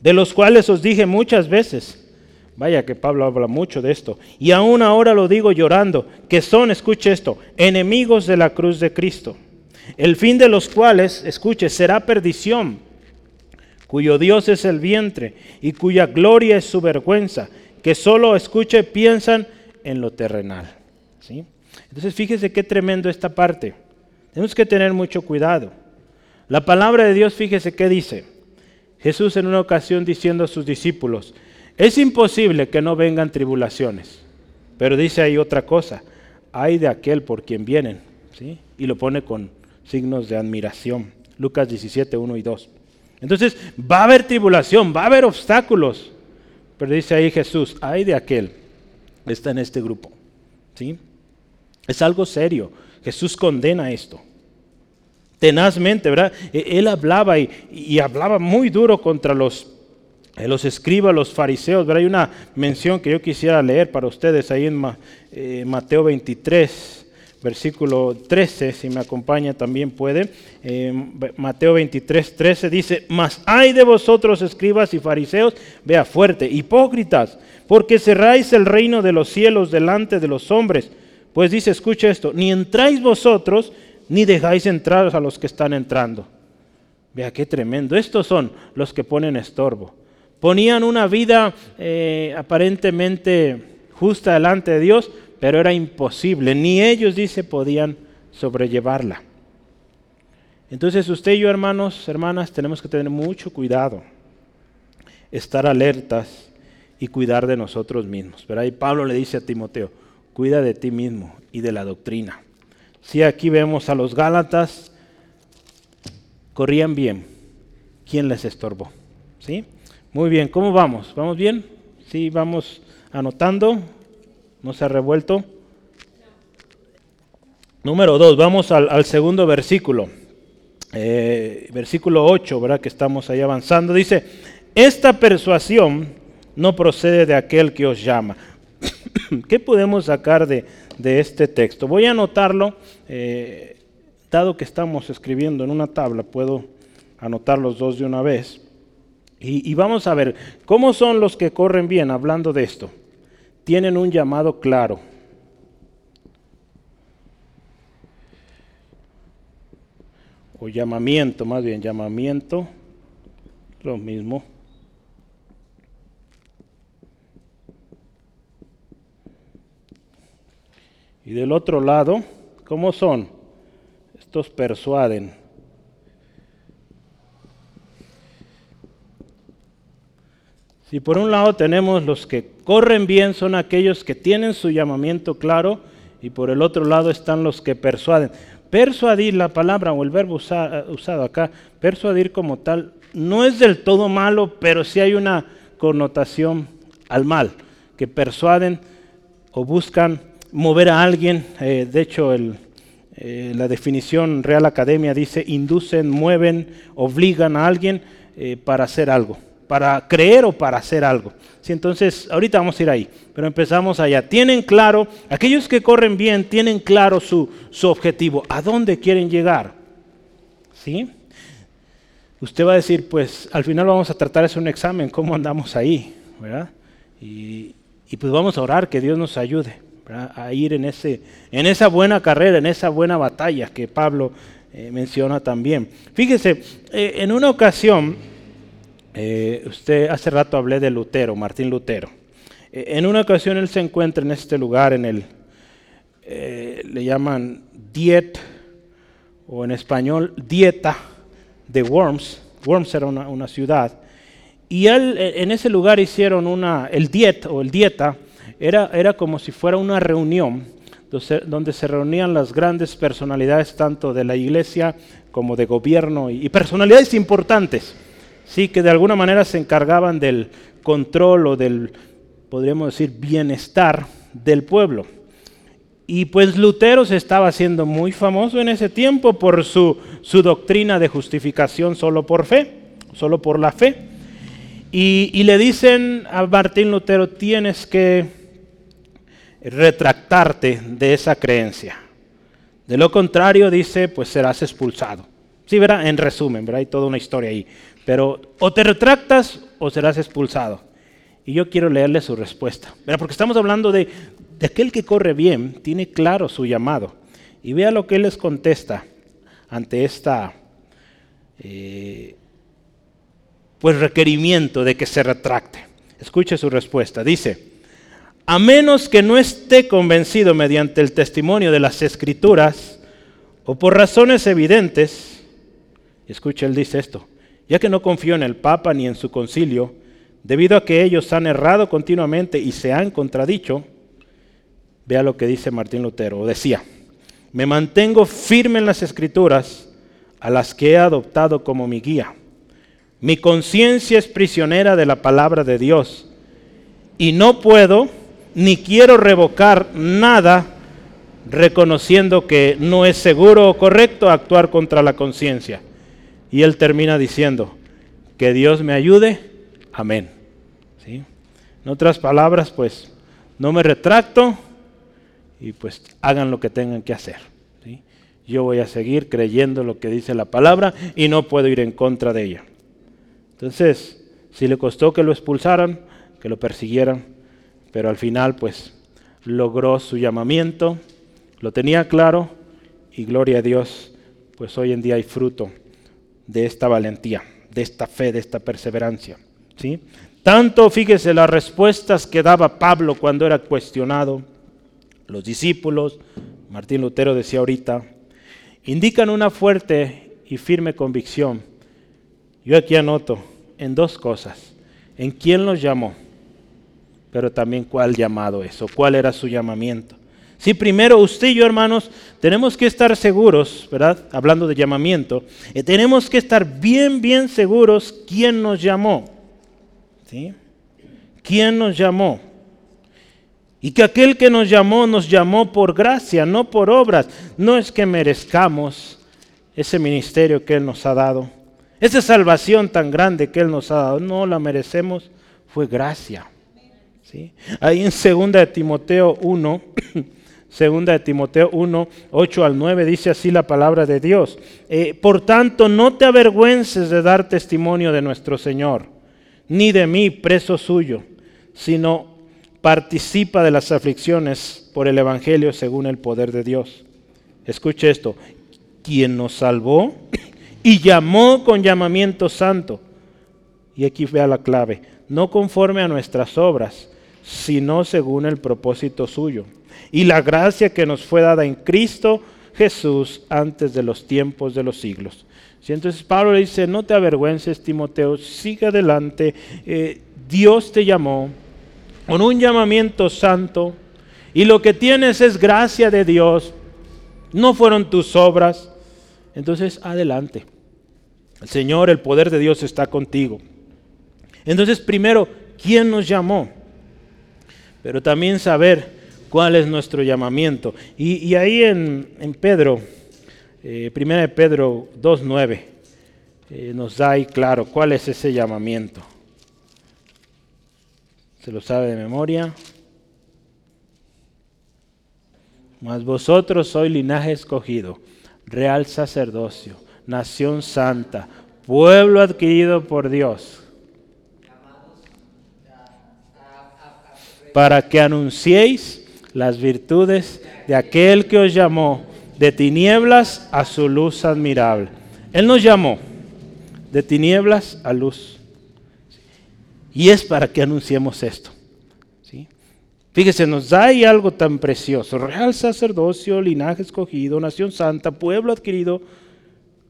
de los cuales os dije muchas veces, vaya que Pablo habla mucho de esto, y aún ahora lo digo llorando, que son, escuche esto, enemigos de la cruz de Cristo, el fin de los cuales, escuche, será perdición cuyo Dios es el vientre y cuya gloria es su vergüenza, que solo escuche piensan en lo terrenal. ¿sí? Entonces fíjese qué tremendo esta parte. Tenemos que tener mucho cuidado. La palabra de Dios, fíjese qué dice. Jesús en una ocasión diciendo a sus discípulos, es imposible que no vengan tribulaciones. Pero dice ahí otra cosa, hay de aquel por quien vienen. ¿sí? Y lo pone con signos de admiración. Lucas 17, 1 y 2. Entonces, va a haber tribulación, va a haber obstáculos. Pero dice ahí Jesús, hay de aquel, está en este grupo. ¿sí? Es algo serio. Jesús condena esto. Tenazmente, ¿verdad? E-, él hablaba y, hablaba muy duro contra los, eh, los escribas, los fariseos. ¿verdad? Hay una mención que yo quisiera leer para ustedes ahí en eh, Mateo 23 versículo 13, si me acompaña también puede. Eh, Mateo 23, 13 dice, mas hay de vosotros escribas y fariseos, vea fuerte, hipócritas, porque cerráis el reino de los cielos delante de los hombres pues dice, escucha esto, ni entráis vosotros, ni dejáis entrar a los que están entrando. Vea qué tremendo. Estos son los que ponen estorbo. Ponían una vida eh, aparentemente justa delante de Dios, pero era imposible. Ni ellos, dice, podían sobrellevarla. Entonces usted y yo, hermanos, hermanas, tenemos que tener mucho cuidado, estar alertas y cuidar de nosotros mismos. Pero ahí Pablo le dice a Timoteo, cuida de ti mismo y de la doctrina. Si aquí vemos a los Gálatas, corrían bien. ¿Quién les estorbó? ¿Sí? Muy bien, ¿cómo vamos? ¿Vamos bien? Sí, vamos anotando. ¿No se ha revuelto? Número dos, vamos al, segundo versículo. Eh, versículo 8, ¿verdad? Que estamos ahí avanzando. Dice, esta persuasión no procede de aquel que os llama. *coughs* ¿Qué podemos sacar de, este texto? Voy a anotarlo, eh, dado que estamos escribiendo en una tabla, puedo anotar los dos de una vez. Y, vamos a ver, ¿cómo son los que corren bien hablando de esto? Tienen un llamado claro. O llamamiento, más bien, llamamiento, lo mismo. Y del otro lado, ¿cómo son? Estos persuaden. Si por un lado tenemos los que corren bien, son aquellos que tienen su llamamiento claro, y por el otro lado están los que persuaden. Persuadir, la palabra o el verbo usado acá, persuadir como tal, no es del todo malo, pero sí hay una connotación al mal, que persuaden o buscan mover a alguien, eh, de hecho eh, la definición Real Academia dice inducen, mueven, obligan a alguien eh, para hacer algo, para creer o para hacer algo. Sí, entonces, ahorita vamos a ir ahí, pero empezamos allá. Tienen claro, aquellos que corren bien, tienen claro su, su objetivo, a dónde quieren llegar. ¿Sí? Usted va a decir, pues al final vamos a tratar de un examen, ¿cómo andamos ahí? ¿verdad? Y, y pues vamos a orar que Dios nos ayude a ir en, ese, en esa buena carrera, en esa buena batalla que Pablo eh, menciona también. Fíjese, eh, en una ocasión, eh, usted hace rato hablé de Lutero, Martín Lutero. en una ocasión él se encuentra en este lugar, en el, le llaman Diet, o en español, Dieta de Worms. Worms era una, una ciudad. Y él, en ese lugar hicieron una, el Diet o el Dieta, era, como si fuera una reunión donde se reunían las grandes personalidades tanto de la iglesia como de gobierno y, personalidades importantes, sí, que de alguna manera se encargaban del control o del, podríamos decir, bienestar del pueblo. Y pues Lutero se estaba haciendo muy famoso en ese tiempo por su, su doctrina de justificación solo por fe, solo por la fe. Y, y le dicen a Martín Lutero, tienes que retractarte de esa creencia. De lo contrario, dice, pues serás expulsado. Sí, ¿verdad? En resumen, ¿verdad? Hay toda una historia ahí. Pero o te retractas o serás expulsado. Y yo quiero leerle su respuesta. ¿verdad? Porque estamos hablando de, aquel que corre bien, tiene claro su llamado. Y vea lo que él les contesta ante esta eh, pues requerimiento de que se retracte. Escuche su respuesta. Dice, a menos que no esté convencido mediante el testimonio de las escrituras o por razones evidentes, escucha, él dice esto, ya que no confío en el Papa ni en su concilio, debido a que ellos han errado continuamente y se han contradicho, vea lo que dice Martín Lutero, o decía, me mantengo firme en las escrituras a las que he adoptado como mi guía. Mi conciencia es prisionera de la palabra de Dios y no puedo ni quiero revocar nada reconociendo que no es seguro o correcto actuar contra la conciencia. Y él termina diciendo, que Dios me ayude, amén. ¿Sí? En otras palabras, pues no me retracto y pues hagan lo que tengan que hacer. Yo voy a seguir creyendo lo que dice la palabra y no puedo ir en contra de ella. Entonces, si le costó que lo expulsaran, que lo persiguieran, pero al final pues logró su llamamiento, lo tenía claro y gloria a Dios, pues hoy en día hay fruto de esta valentía, de esta fe, de esta perseverancia. ¿sí? Tanto, fíjese, las respuestas que daba Pablo cuando era cuestionado, los discípulos, Martín Lutero decía ahorita, indican una fuerte y firme convicción. Yo aquí anoto en dos cosas, en quién los llamó, pero también cuál llamado es o cuál era su llamamiento. Si primero usted y yo, hermanos, tenemos que estar seguros, ¿verdad? Hablando de llamamiento, eh, tenemos que estar bien, bien seguros quién nos llamó. ¿Sí? ¿Quién nos llamó? Y que aquel que nos llamó nos llamó por gracia, no por obras. No es que merezcamos ese ministerio que Él nos ha dado. Esa salvación tan grande que Él nos ha dado. No la merecemos, fue gracia. ¿Sí? Ahí en 2 de Timoteo 1, *clears throat* Segunda de Timoteo 1, 8 al 9 dice así la palabra de Dios. Eh, Por tanto, no te avergüences de dar testimonio de nuestro Señor, ni de mí, preso suyo, sino participa de las aflicciones por el Evangelio según el poder de Dios. Escuche esto, quien nos salvó y llamó con llamamiento santo. Y aquí vea la clave, no conforme a nuestras obras, sino según el propósito suyo y la gracia que nos fue dada en Cristo Jesús antes de los tiempos de los siglos. entonces Pablo le dice, no te avergüences Timoteo, sigue adelante, eh, Dios te llamó con un llamamiento santo y lo que tienes es gracia de Dios, no fueron tus obras, entonces adelante. El Señor, el poder de Dios está contigo. Entonces primero, ¿quién nos llamó? Pero también saber cuál es nuestro llamamiento. Y, ahí en, Pedro, eh, primera de Pedro 2.9, eh, nos da ahí claro cuál es ese llamamiento. ¿Se lo sabe de memoria? Mas vosotros sois linaje escogido, real sacerdocio, nación santa, pueblo adquirido por Dios, para que anunciéis las virtudes de aquel que os llamó de tinieblas a su luz admirable. Él nos llamó de tinieblas a luz. Y es para que anunciemos esto. ¿sí? Fíjese, nos da algo tan precioso. Real sacerdocio, linaje escogido, nación santa, pueblo adquirido,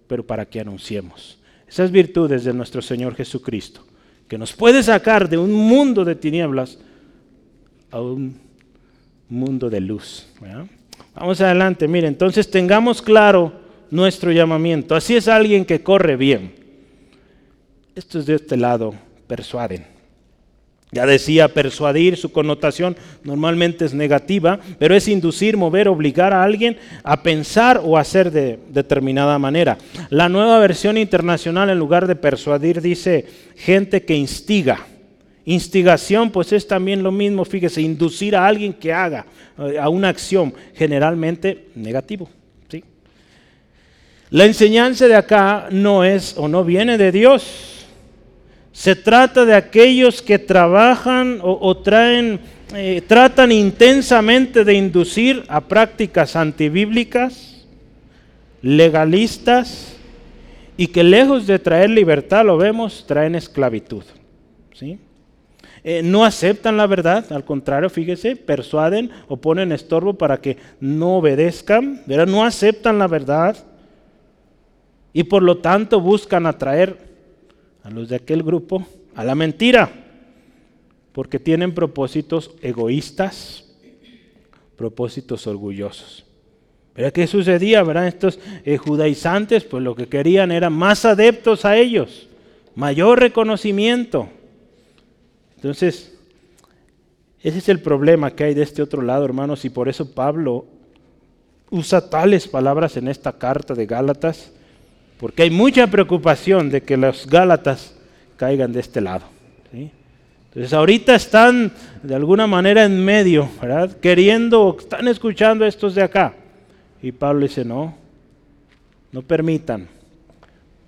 pero para que anunciemos esas virtudes de nuestro Señor Jesucristo, que nos puede sacar de un mundo de tinieblas a un mundo de luz. Vamos adelante, mire, entonces tengamos claro nuestro llamamiento. Así es alguien que corre bien. Esto es de este lado, persuaden. Ya decía, persuadir, su connotación normalmente es negativa, pero es inducir, mover, obligar a alguien a pensar o hacer de determinada manera. La nueva versión internacional en lugar de persuadir dice gente que instiga. Instigación, pues es también lo mismo, fíjese, inducir a alguien que haga eh, a una acción, generalmente negativo. ¿sí? La enseñanza de acá no es o no viene de Dios. Se trata de aquellos que trabajan o, traen, eh, tratan intensamente de inducir a prácticas antibíblicas, legalistas, y que lejos de traer libertad, lo vemos, traen esclavitud. ¿sí? Eh, no aceptan la verdad, al contrario, fíjese, persuaden o ponen estorbo para que no obedezcan, ¿verdad? no aceptan la verdad y por lo tanto buscan atraer a los de aquel grupo a la mentira, porque tienen propósitos egoístas, propósitos orgullosos. ¿Pero qué sucedía? ¿verdad? Estos eh, judaizantes, pues lo que querían era más adeptos a ellos, mayor reconocimiento. Entonces, ese es el problema que hay de este otro lado, hermanos, y por eso Pablo usa tales palabras en esta carta de Gálatas, porque hay mucha preocupación de que los Gálatas caigan de este lado. Entonces ahorita están de alguna manera en medio, ¿verdad? Queriendo, están escuchando a estos de acá. Y Pablo dice, no, no permitan,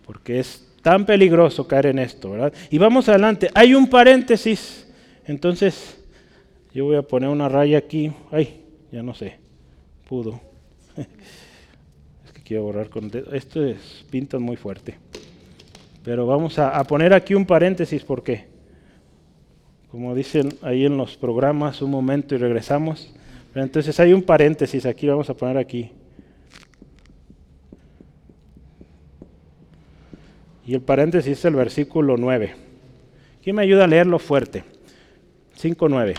porque es tan peligroso caer en esto, ¿verdad? Y vamos adelante. Hay un paréntesis. Entonces, yo voy a poner una raya aquí. Ay, ya no sé. Pudo. *laughs* Es que quiero borrar con Esto es pinta muy fuerte. Pero vamos a, a poner aquí un paréntesis porque, como dicen ahí en los programas, un momento y regresamos. Entonces hay un paréntesis aquí, vamos a poner aquí. Y el paréntesis es el versículo 9. ¿Quién me ayuda a leerlo fuerte? 5.9.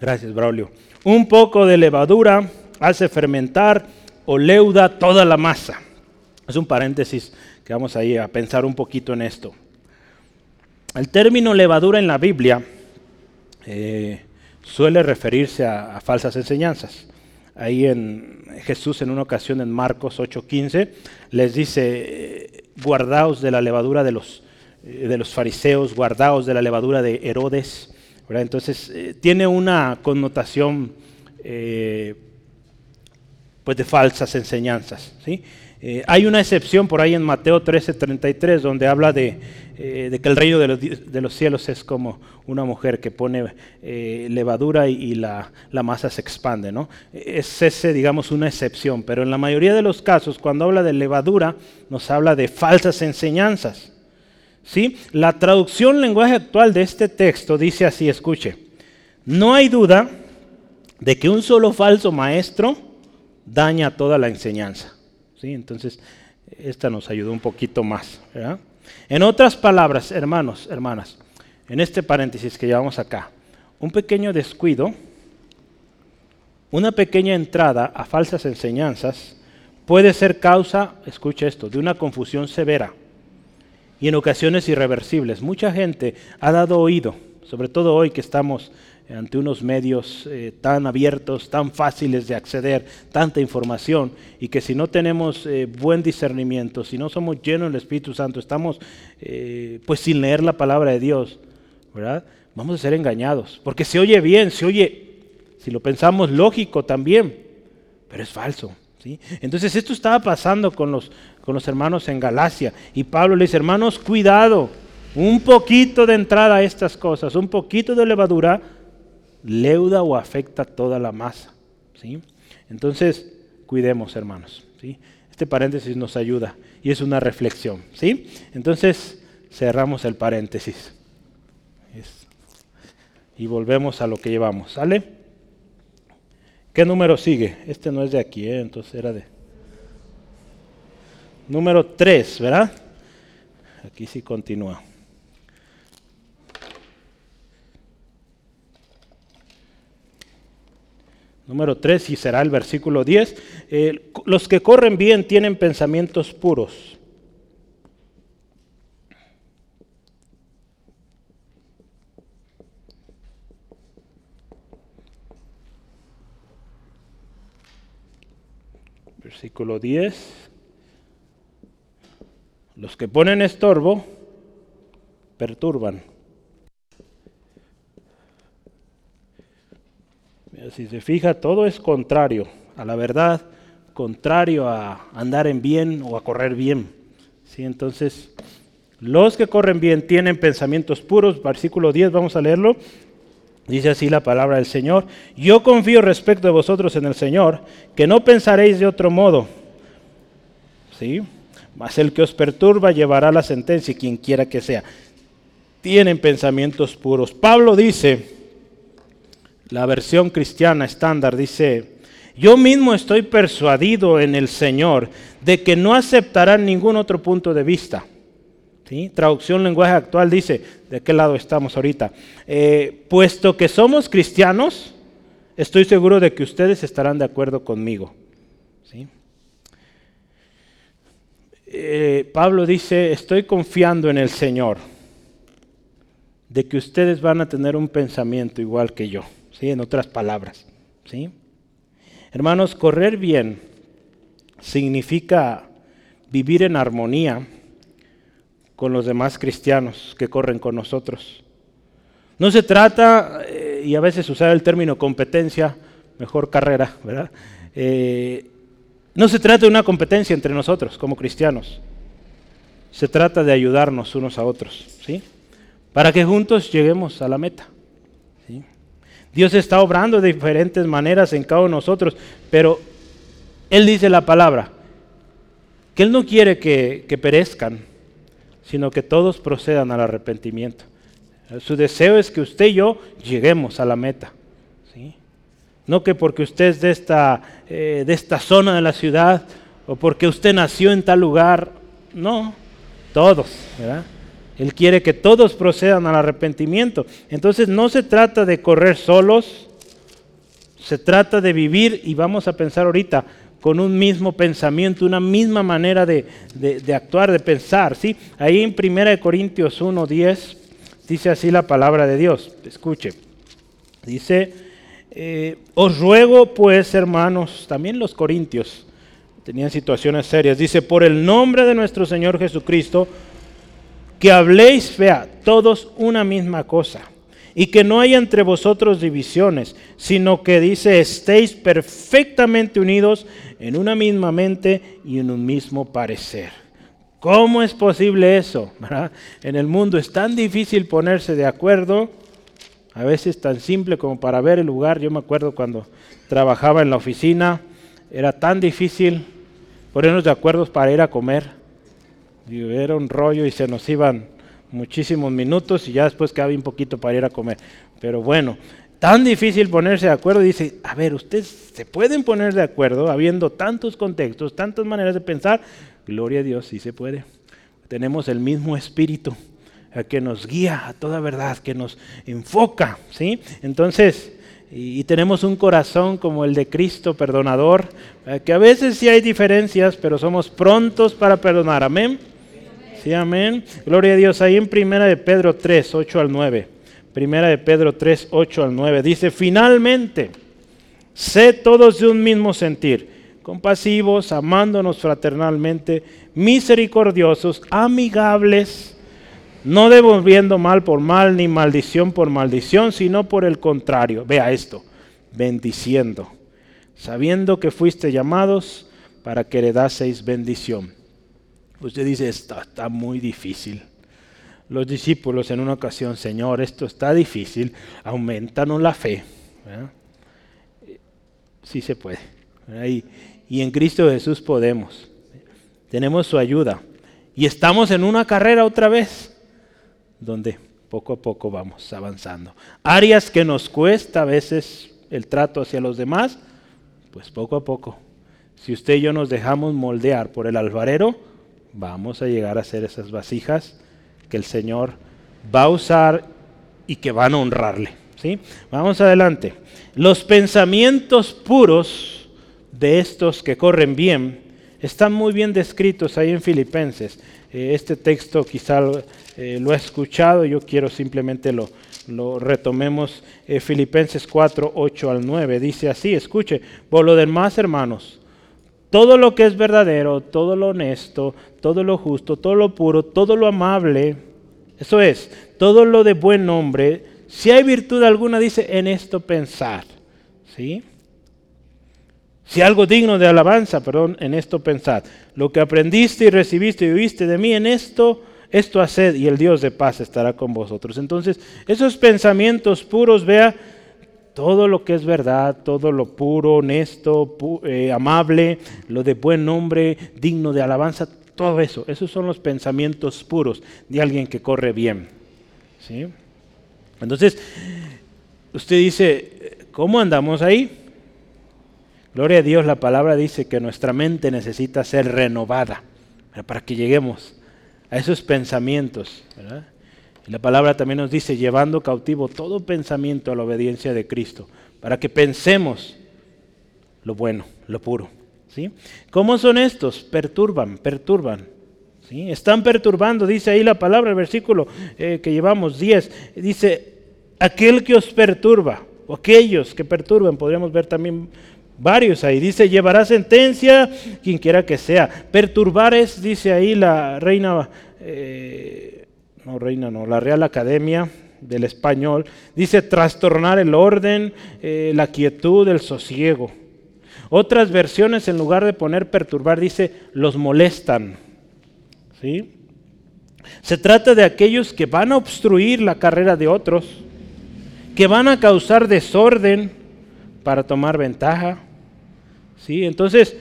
Gracias, Braulio. Un poco de levadura hace fermentar o leuda toda la masa. Es un paréntesis que vamos ahí a pensar un poquito en esto. El término levadura en la Biblia eh, suele referirse a falsas enseñanzas ahí en Jesús en una ocasión en Marcos 8:15 les dice, guardaos de la levadura de los, eh, de los fariseos, guardaos de la levadura de Herodes. Entonces eh, tiene una connotación eh, pues de falsas enseñanzas. ¿sí? Eh, hay una excepción por ahí en Mateo 13:33 donde habla de, eh, que el reino de los, cielos es como una mujer que pone eh, levadura y, la, masa se expande. ¿no? Es ese, digamos, una excepción, pero en la mayoría de los casos cuando habla de levadura nos habla de falsas enseñanzas. ¿sí? La traducción lenguaje actual de este texto dice así, escuche, no hay duda de que un solo falso maestro daña toda la enseñanza. Entonces, esta nos ayudó un poquito más. En otras palabras, hermanos, hermanas, en este paréntesis que llevamos acá, un pequeño descuido, una pequeña entrada a falsas enseñanzas puede ser causa, escucha esto, de una confusión severa y en ocasiones irreversibles. Mucha gente ha dado oído, sobre todo hoy que estamos ante unos medios eh, tan abiertos, tan fáciles de acceder, tanta información, y que si no tenemos eh, buen discernimiento, si no somos llenos del Espíritu Santo, estamos eh, pues sin leer la palabra de Dios, ¿verdad? Vamos a ser engañados, porque se oye bien, se oye, si lo pensamos, lógico también, pero es falso. ¿sí? Entonces esto estaba pasando con los, con los hermanos en Galacia, y Pablo le dice, hermanos, cuidado, un poquito de entrada a estas cosas, un poquito de levadura, leuda o afecta toda la masa. ¿sí? Entonces, cuidemos, hermanos. ¿sí? Este paréntesis nos ayuda y es una reflexión. ¿sí? Entonces, cerramos el paréntesis. Y volvemos a lo que llevamos. ¿Sale? ¿Qué número sigue? Este no es de aquí, ¿eh? entonces era de... Número 3, ¿verdad? Aquí sí continúa. Número 3, y será el versículo 10. Eh, los que corren bien tienen pensamientos puros. Versículo 10. Los que ponen estorbo perturban. Si se fija, todo es contrario a la verdad, contrario a andar en bien o a correr bien. ¿Sí? Entonces, los que corren bien tienen pensamientos puros. Versículo 10, vamos a leerlo. Dice así la palabra del Señor. Yo confío respecto de vosotros en el Señor, que no pensaréis de otro modo. ¿Sí? mas el que os perturba llevará la sentencia, quien quiera que sea. Tienen pensamientos puros. Pablo dice, la versión cristiana estándar dice, yo mismo estoy persuadido en el Señor de que no aceptarán ningún otro punto de vista. ¿Sí? Traducción lenguaje actual dice, ¿de qué lado estamos ahorita? Eh, puesto que somos cristianos, estoy seguro de que ustedes estarán de acuerdo conmigo. ¿Sí? Eh, Pablo dice, estoy confiando en el Señor, de que ustedes van a tener un pensamiento igual que yo, ¿sí? en otras palabras. ¿sí? Hermanos, correr bien significa vivir en armonía con los demás cristianos que corren con nosotros. No se trata, eh, y a veces usar el término competencia, mejor carrera, ¿verdad? Eh, no se trata de una competencia entre nosotros como cristianos. Se trata de ayudarnos unos a otros, ¿sí? Para que juntos lleguemos a la meta. Dios está obrando de diferentes maneras en cada uno de nosotros, pero Él dice la palabra, que Él no quiere que, que perezcan, sino que todos procedan al arrepentimiento. Su deseo es que usted y yo lleguemos a la meta. No que porque usted es de esta, eh, de esta zona de la ciudad o porque usted nació en tal lugar. No, todos, ¿verdad? Él quiere que todos procedan al arrepentimiento. Entonces no se trata de correr solos, se trata de vivir y vamos a pensar ahorita con un mismo pensamiento, una misma manera de, de, actuar, de pensar. ¿sí? Ahí en 1 Corintios 1.10 dice así la palabra de Dios. Escuche. Dice, eh, os ruego pues, hermanos, también los corintios tenían situaciones serias, dice, por el nombre de nuestro Señor Jesucristo, que habléis, vea, todos una misma cosa, y que no haya entre vosotros divisiones, sino que dice, estéis perfectamente unidos en una misma mente y en un mismo parecer. ¿Cómo es posible eso? En el mundo es tan difícil ponerse de acuerdo a veces tan simple como para ver el lugar. Yo me acuerdo cuando trabajaba en la oficina, era tan difícil ponernos de acuerdo para ir a comer. Era un rollo y se nos iban muchísimos minutos y ya después quedaba un poquito para ir a comer. Pero bueno, tan difícil ponerse de acuerdo. Dice, a ver, ustedes se pueden poner de acuerdo habiendo tantos contextos, tantas maneras de pensar. Gloria a Dios, sí se puede. Tenemos el mismo espíritu que nos guía a toda verdad, que nos enfoca, ¿sí? Entonces, y, tenemos un corazón como el de Cristo, perdonador, eh, que a veces sí hay diferencias, pero somos prontos para perdonar, amén. Sí, amén. Gloria a Dios. Ahí en Primera de Pedro 3, 8 al 9. Primera de Pedro 3, 8 al 9. Dice, finalmente, sé todos de un mismo sentir, compasivos, amándonos fraternalmente, misericordiosos, amigables, no devolviendo mal por mal ni maldición por maldición, sino por el contrario. Vea esto, bendiciendo, sabiendo que fuiste llamados para que heredaseis bendición. Usted dice, está, está muy difícil. Los discípulos en una ocasión, Señor, esto está difícil, aumentanos la fe. Sí se puede. Y, y en Cristo Jesús podemos. Tenemos su ayuda. Y estamos en una carrera otra vez donde poco a poco vamos avanzando. Áreas que nos cuesta a veces el trato hacia los demás, pues poco a poco. Si usted y yo nos dejamos moldear por el alfarero, vamos a llegar a ser esas vasijas que el Señor va a usar y que van a honrarle. ¿sí? Vamos adelante. Los pensamientos puros de estos que corren bien están muy bien descritos ahí en Filipenses. Eh, este texto quizá eh, lo ha escuchado, yo quiero simplemente lo, lo retomemos. Eh, Filipenses 4, 8 al 9 dice así, escuche, por lo demás hermanos, todo lo que es verdadero, todo lo honesto, todo lo justo, todo lo puro, todo lo amable, eso es, todo lo de buen nombre, si hay virtud alguna, dice, en esto pensar. ¿Sí? Si algo digno de alabanza, perdón, en esto pensad. Lo que aprendiste y recibiste y oíste de mí en esto, esto haced y el Dios de paz estará con vosotros. Entonces, esos pensamientos puros, vea, todo lo que es verdad, todo lo puro, honesto, eh, amable, lo de buen nombre, digno de alabanza, todo eso, esos son los pensamientos puros de alguien que corre bien. ¿sí? Entonces, usted dice, ¿cómo andamos ahí? Gloria a Dios, la palabra dice que nuestra mente necesita ser renovada para que lleguemos a esos pensamientos. La palabra también nos dice, llevando cautivo todo pensamiento a la obediencia de Cristo, para que pensemos lo bueno, lo puro. ¿sí? ¿Cómo son estos? Perturban, perturban. ¿sí? Están perturbando, dice ahí la palabra, el versículo eh, que llevamos 10, dice, aquel que os perturba, o aquellos que perturban, podríamos ver también varios ahí. Dice, llevará sentencia quien quiera que sea. Perturbar es, dice ahí la reina, eh, no reina, no, la Real Academia del Español, dice trastornar el orden, eh, la quietud, el sosiego. Otras versiones, en lugar de poner perturbar, dice los molestan. ¿Sí? Se trata de aquellos que van a obstruir la carrera de otros, que van a causar desorden para tomar ventaja. ¿Sí? Entonces,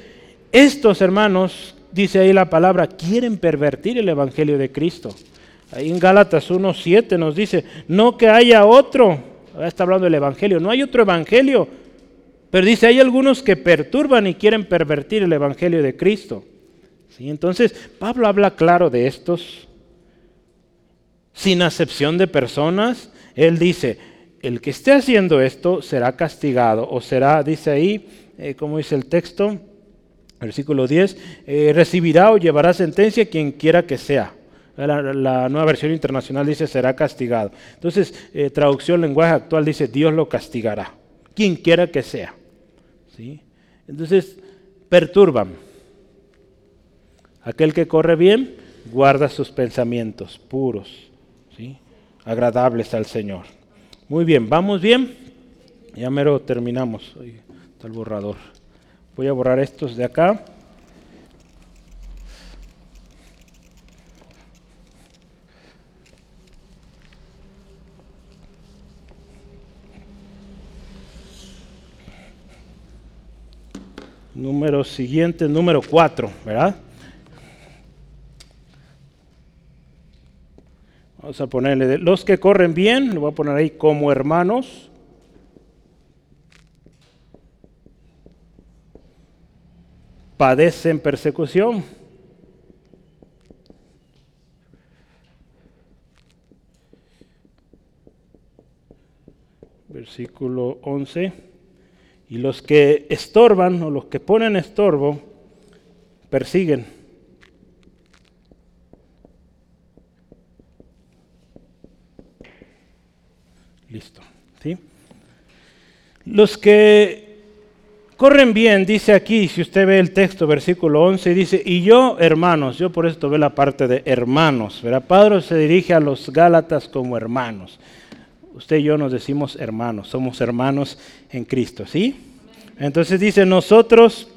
estos hermanos, dice ahí la palabra, quieren pervertir el Evangelio de Cristo. Ahí en Gálatas 1.7 nos dice, no que haya otro, está hablando del Evangelio, no hay otro Evangelio, pero dice, hay algunos que perturban y quieren pervertir el Evangelio de Cristo. ¿Sí? Entonces, Pablo habla claro de estos, sin acepción de personas. Él dice, el que esté haciendo esto será castigado o será, dice ahí, eh, como dice el texto, versículo 10, eh, recibirá o llevará sentencia quien quiera que sea. La, nueva versión internacional dice será castigado. Entonces, eh, traducción lenguaje actual dice Dios lo castigará, quien quiera que sea. Entonces, perturban. Aquel que corre bien guarda sus pensamientos puros, ¿sí? agradables al Señor. Muy bien, ¿vamos bien? Ya mero terminamos. Está el borrador. Voy a borrar estos de acá. Número siguiente, número 4, ¿verdad? Vamos a ponerle, los que corren bien, lo voy a poner ahí como hermanos. padecen persecución. Versículo 11. Y los que estorban o los que ponen estorbo, persiguen. Listo. ¿sí? Los que corren bien, dice aquí, si usted ve el texto, versículo 11, dice, y yo, hermanos, yo por esto ve la parte de hermanos, ¿verdad? Pablo se dirige a los Gálatas como hermanos. Usted y yo nos decimos hermanos, somos hermanos en Cristo, ¿sí? Entonces dice, nosotros,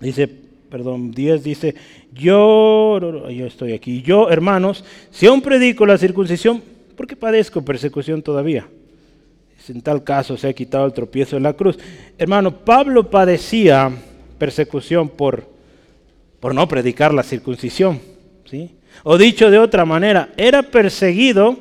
dice, perdón, 10 dice, yo, yo estoy aquí, yo, hermanos, si aún predico la circuncisión, ¿por qué padezco persecución todavía? en tal caso se ha quitado el tropiezo de la cruz. Hermano, Pablo padecía persecución por, por no predicar la circuncisión. ¿sí? O dicho de otra manera, era perseguido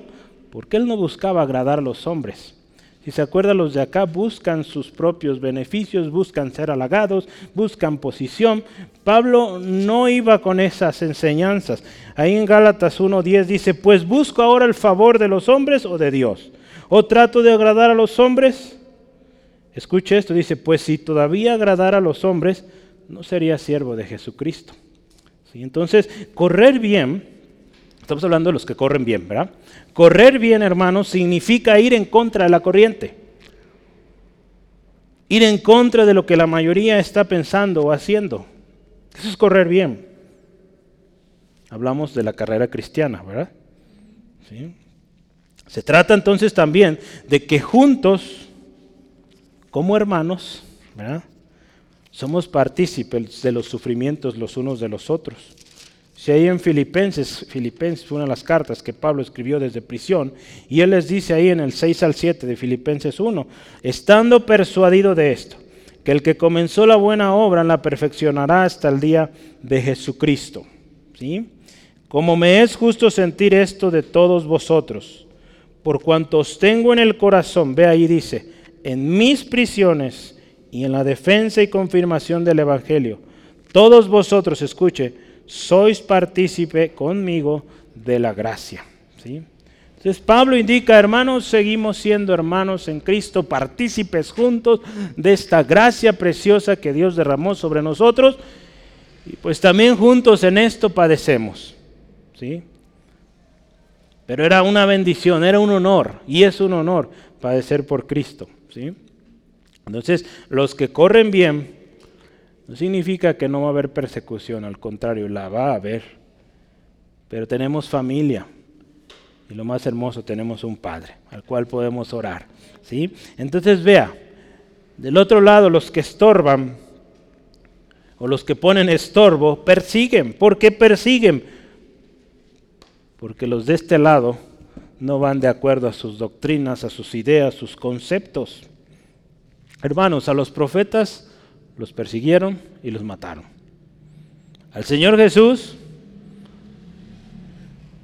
porque él no buscaba agradar a los hombres. Si se acuerdan, los de acá buscan sus propios beneficios, buscan ser halagados, buscan posición. Pablo no iba con esas enseñanzas. Ahí en Gálatas 1.10 dice, pues busco ahora el favor de los hombres o de Dios. ¿O trato de agradar a los hombres? Escuche esto, dice, pues si todavía agradara a los hombres, no sería siervo de Jesucristo. ¿Sí? Entonces, correr bien, estamos hablando de los que corren bien, ¿verdad? Correr bien, hermanos, significa ir en contra de la corriente. Ir en contra de lo que la mayoría está pensando o haciendo. Eso es correr bien. Hablamos de la carrera cristiana, ¿verdad? Se trata entonces también de que juntos, como hermanos, somos partícipes de los sufrimientos los unos de los otros. Si ahí en Filipenses, Filipenses fue una de las cartas que Pablo escribió desde prisión, y él les dice ahí en el 6 al 7 de Filipenses 1, estando persuadido de esto, que el que comenzó la buena obra la perfeccionará hasta el día de Jesucristo. ¿sí? Como me es justo sentir esto de todos vosotros, por cuanto os tengo en el corazón, ve ahí dice, en mis prisiones y en la defensa y confirmación del Evangelio, todos vosotros, escuche, sois partícipe conmigo de la gracia. ¿sí? Entonces Pablo indica, hermanos, seguimos siendo hermanos en Cristo, partícipes juntos de esta gracia preciosa que Dios derramó sobre nosotros, y pues también juntos en esto padecemos. ¿sí? Pero era una bendición, era un honor, y es un honor padecer por Cristo. ¿sí? Entonces, los que corren bien, no significa que no va a haber persecución, al contrario, la va a haber. Pero tenemos familia. Y lo más hermoso, tenemos un Padre al cual podemos orar. ¿sí? Entonces vea, del otro lado los que estorban o los que ponen estorbo persiguen. ¿Por qué persiguen? Porque los de este lado no van de acuerdo a sus doctrinas, a sus ideas, sus conceptos. Hermanos, a los profetas los persiguieron y los mataron. Al Señor Jesús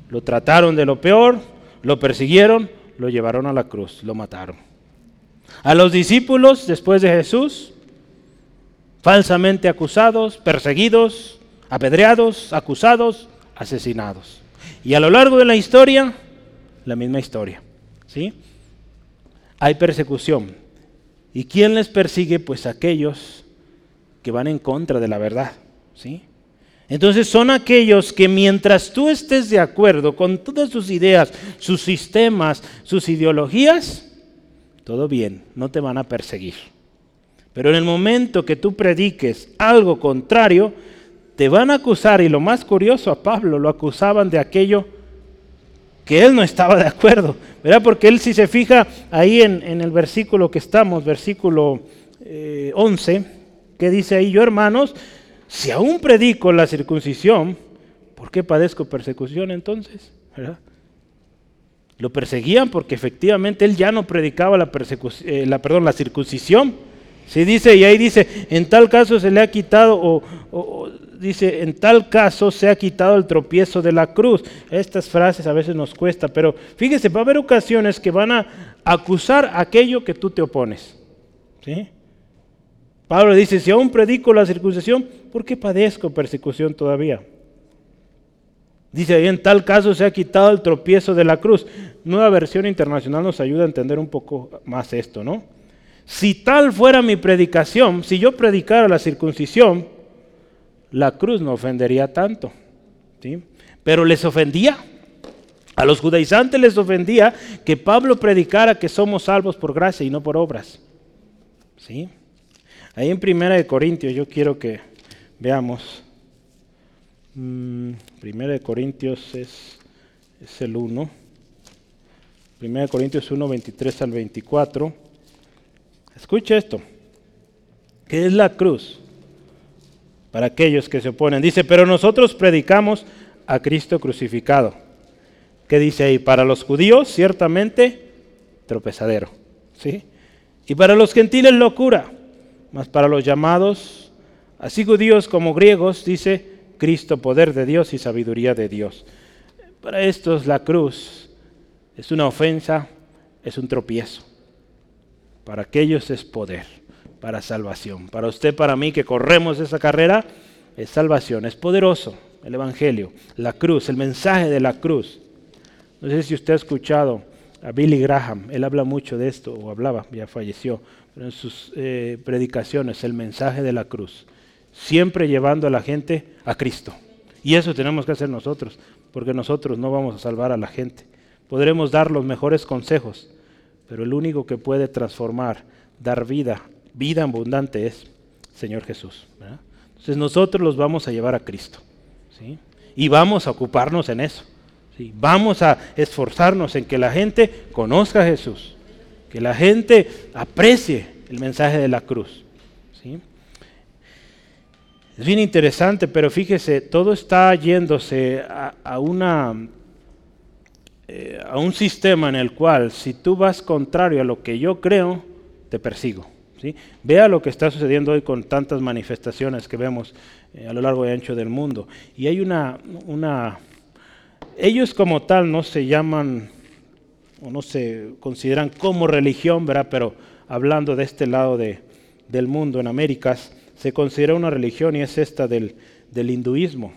lo trataron de lo peor, lo persiguieron, lo llevaron a la cruz, lo mataron. A los discípulos después de Jesús, falsamente acusados, perseguidos, apedreados, acusados, asesinados. Y a lo largo de la historia, la misma historia. ¿sí? Hay persecución. ¿Y quién les persigue? Pues aquellos que van en contra de la verdad. ¿sí? Entonces son aquellos que mientras tú estés de acuerdo con todas sus ideas, sus sistemas, sus ideologías, todo bien, no te van a perseguir. Pero en el momento que tú prediques algo contrario, te van a acusar, y lo más curioso a Pablo lo acusaban de aquello que él no estaba de acuerdo, ¿verdad? Porque él si se fija ahí en, el versículo que estamos, versículo 11, eh, ¿Qué dice ahí? Yo, hermanos, si aún predico la circuncisión, ¿por qué padezco persecución entonces? Lo perseguían porque efectivamente él ya no predicaba la, eh, perdón, la circuncisión. Si dice, y ahí dice, en tal caso se le ha quitado, o, dice, en tal caso se ha quitado el tropiezo de la cruz. Estas frases a veces nos cuesta, pero fíjese, va a haber ocasiones que van a acusar aquello que tú te opones. ¿Sí? Pablo dice, si aún predico la circuncisión, ¿por qué padezco persecución todavía? Dice en tal caso se ha quitado el tropiezo de la cruz. Nueva versión internacional nos ayuda a entender un poco más esto, ¿no? Si tal fuera mi predicación, si yo predicara la circuncisión, la cruz no ofendería tanto. ¿sí? Pero les ofendía. A los judaizantes les ofendía que Pablo predicara que somos salvos por gracia y no por obras. ¿Sí? Ahí en Primera de Corintios yo quiero que veamos. Mm, Primera de Corintios es, es el 1. Primera de Corintios 1, 23 al 24. Escucha esto. ¿Qué es la cruz? Para aquellos que se oponen. Dice, pero nosotros predicamos a Cristo crucificado. ¿Qué dice ahí? Para los judíos, ciertamente, tropezadero. ¿sí? Y para los gentiles, locura mas para los llamados, así judíos como griegos, dice Cristo, poder de Dios y sabiduría de Dios. Para estos la cruz es una ofensa, es un tropiezo. Para aquellos es poder, para salvación. Para usted, para mí que corremos esa carrera, es salvación, es poderoso el Evangelio, la cruz, el mensaje de la cruz. No sé si usted ha escuchado a Billy Graham, él habla mucho de esto, o hablaba, ya falleció, en sus eh, predicaciones el mensaje de la cruz, siempre llevando a la gente a Cristo. Y eso tenemos que hacer nosotros, porque nosotros no vamos a salvar a la gente. Podremos dar los mejores consejos, pero el único que puede transformar, dar vida, vida abundante es Señor Jesús. Entonces nosotros los vamos a llevar a Cristo. ¿sí? Y vamos a ocuparnos en eso. ¿sí? Vamos a esforzarnos en que la gente conozca a Jesús que la gente aprecie el mensaje de la cruz. ¿sí? Es bien interesante, pero fíjese, todo está yéndose a, una, eh, a un sistema en el cual si tú vas contrario a lo que yo creo, te persigo. ¿sí? Vea lo que está sucediendo hoy con tantas manifestaciones que vemos eh, a lo largo y ancho del mundo. Y hay una, una... Ellos como tal no se llaman o no se consideran como religión, ¿verdad? Pero hablando de este lado de, del mundo, en Américas, se considera una religión y es esta del, del hinduismo.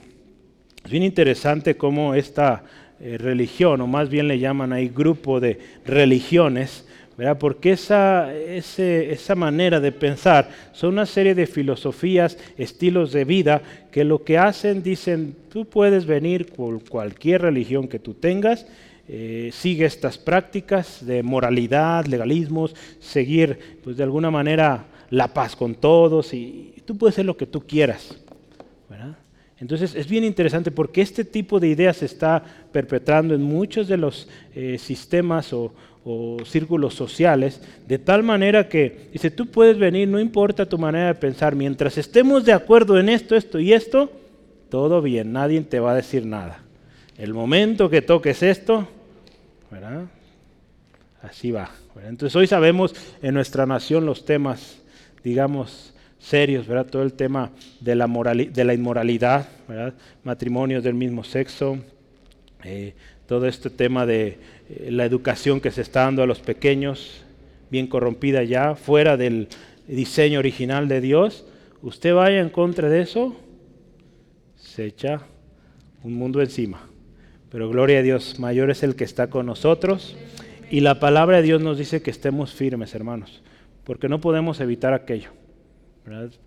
Es bien interesante cómo esta eh, religión, o más bien le llaman ahí grupo de religiones, ¿verdad? porque esa, esa manera de pensar son una serie de filosofías, estilos de vida, que lo que hacen, dicen, tú puedes venir con cualquier religión que tú tengas, eh, sigue estas prácticas de moralidad, legalismos, seguir pues de alguna manera la paz con todos y, tú puedes hacer lo que tú quieras. Entonces es bien interesante porque este tipo de ideas se está perpetrando en muchos de los eh, sistemas o, círculos sociales, de tal manera que, dice, tú puedes venir, no importa tu manera de pensar, mientras estemos de acuerdo en esto, esto y esto, todo bien, nadie te va a decir nada. El momento que toques esto, Así va. Entonces hoy sabemos en nuestra nación los temas, digamos, serios. Todo el tema de la, de la inmoralidad, ¿verdad? Matrimonios del mismo sexo, eh, todo este tema de eh, la educación que se está dando a los pequeños, bien corrompida ya, fuera del diseño original de Dios. Usted vaya en contra de eso, se echa un mundo encima. Pero gloria a Dios, mayor es el que está con nosotros. Y la palabra de Dios nos dice que estemos firmes, hermanos, porque no podemos evitar aquello.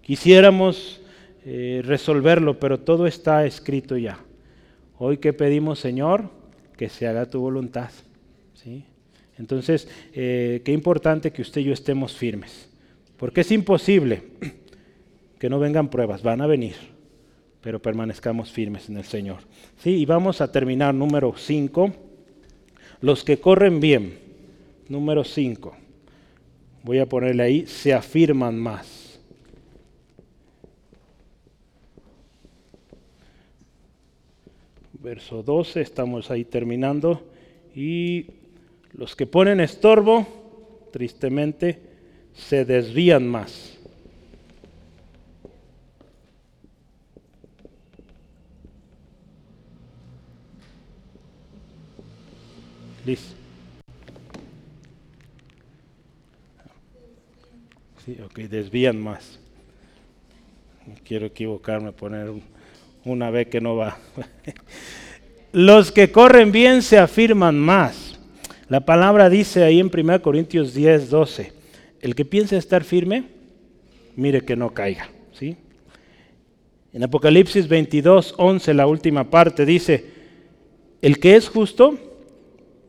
Quisiéramos eh, resolverlo, pero todo está escrito ya. Hoy que pedimos, Señor, que se haga tu voluntad. ¿sí? Entonces, eh, qué importante que usted y yo estemos firmes, porque es imposible que no vengan pruebas, van a venir, pero permanezcamos firmes en el Señor. ¿sí? Y vamos a terminar número 5, los que corren bien, número 5. Voy a ponerle ahí, se afirman más. verso 12, estamos ahí terminando. Y los que ponen estorbo, tristemente, se desvían más. Listo. Sí, ok, desvían más. No quiero equivocarme, poner un, una vez que no va. *laughs* Los que corren bien se afirman más. La palabra dice ahí en 1 Corintios 10, 12, el que piensa estar firme, mire que no caiga. ¿sí? En Apocalipsis 22, 11, la última parte, dice, el que es justo,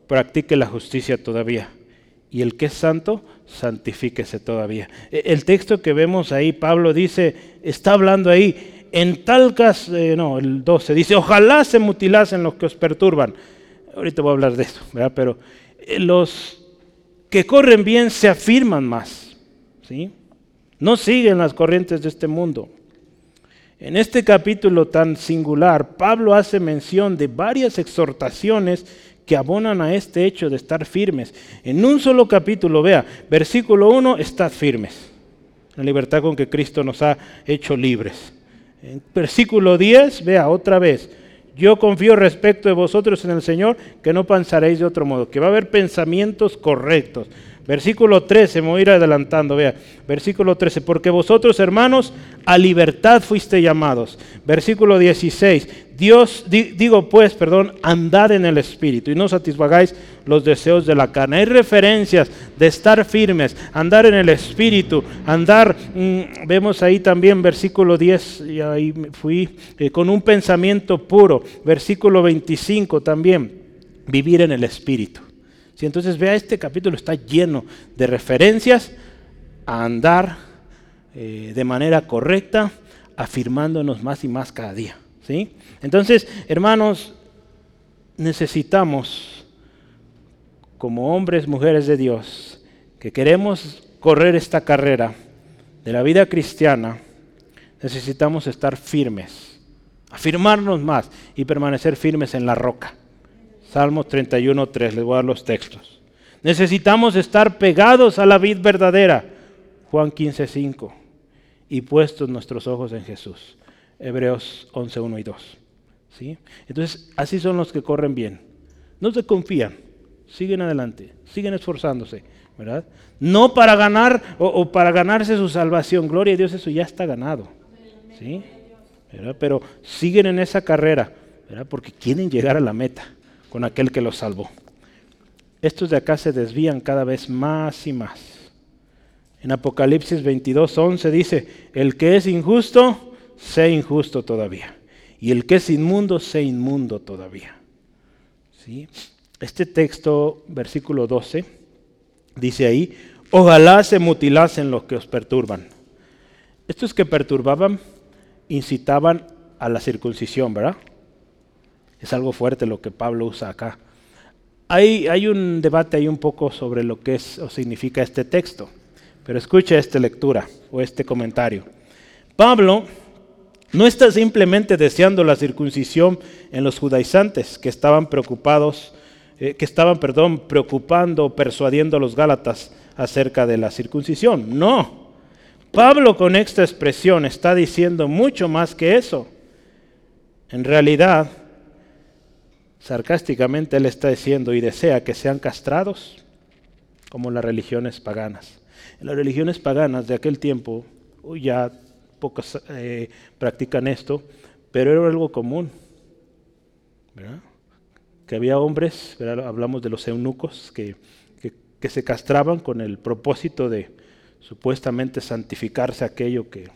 practique la justicia todavía. Y el que es santo, santifíquese todavía. E, el texto que vemos ahí, Pablo dice, está hablando ahí, en tal caso, eh, no, el 12 dice, ojalá se mutilasen los que os perturban. Ahorita voy a hablar de eso, ¿verdad? Pero eh, los que corren bien se afirman más, ¿sí? No siguen las corrientes de este mundo. En este capítulo tan singular, Pablo hace mención de varias exhortaciones que abonan a este hecho de estar firmes. En un solo capítulo, vea, versículo 1, estad firmes. La libertad con que Cristo nos ha hecho libres. En versículo 10, vea otra vez. Yo confío respecto de vosotros en el Señor que no pensaréis de otro modo, que va a haber pensamientos correctos. Versículo 13, me voy a ir adelantando, vea. Versículo 13, porque vosotros hermanos a libertad fuiste llamados. Versículo 16, Dios, digo pues, perdón, andad en el Espíritu y no satisfagáis los deseos de la carne. Hay referencias de estar firmes, andar en el Espíritu, andar, mm, vemos ahí también versículo 10, y ahí fui, eh, con un pensamiento puro. Versículo 25 también, vivir en el Espíritu. Si entonces vea, este capítulo está lleno de referencias a andar eh, de manera correcta, afirmándonos más y más cada día. Entonces, hermanos, necesitamos, como hombres, mujeres de Dios, que queremos correr esta carrera de la vida cristiana, necesitamos estar firmes, afirmarnos más y permanecer firmes en la roca. Salmos 31, 3, les voy a dar los textos. Necesitamos estar pegados a la vid verdadera, Juan 15, 5. Y puestos nuestros ojos en Jesús. Hebreos 11, 1 y 2. ¿Sí? Entonces, así son los que corren bien. No se confían, siguen adelante, siguen esforzándose, ¿verdad? No para ganar o, para ganarse su salvación. Gloria a Dios, eso ya está ganado. ¿Sí? Pero siguen en esa carrera, ¿verdad? Porque quieren llegar a la meta con aquel que los salvó. Estos de acá se desvían cada vez más y más. En Apocalipsis 22, 11 dice, el que es injusto, sé injusto todavía. Y el que es inmundo, sé inmundo todavía. ¿Sí? Este texto, versículo 12, dice ahí, ojalá se mutilasen los que os perturban. Estos que perturbaban incitaban a la circuncisión, ¿verdad? Es algo fuerte lo que Pablo usa acá. Hay, hay un debate ahí un poco sobre lo que es o significa este texto, pero escucha esta lectura o este comentario. Pablo no está simplemente deseando la circuncisión en los judaizantes que estaban preocupados, eh, que estaban, perdón, preocupando, persuadiendo a los gálatas acerca de la circuncisión. No. Pablo con esta expresión está diciendo mucho más que eso. En realidad, sarcásticamente él está diciendo y desea que sean castrados como las religiones paganas. En las religiones paganas de aquel tiempo, ya pocos eh, practican esto, pero era algo común. Que había hombres, hablamos de los eunucos, que, que, se castraban con el propósito de supuestamente santificarse aquello que,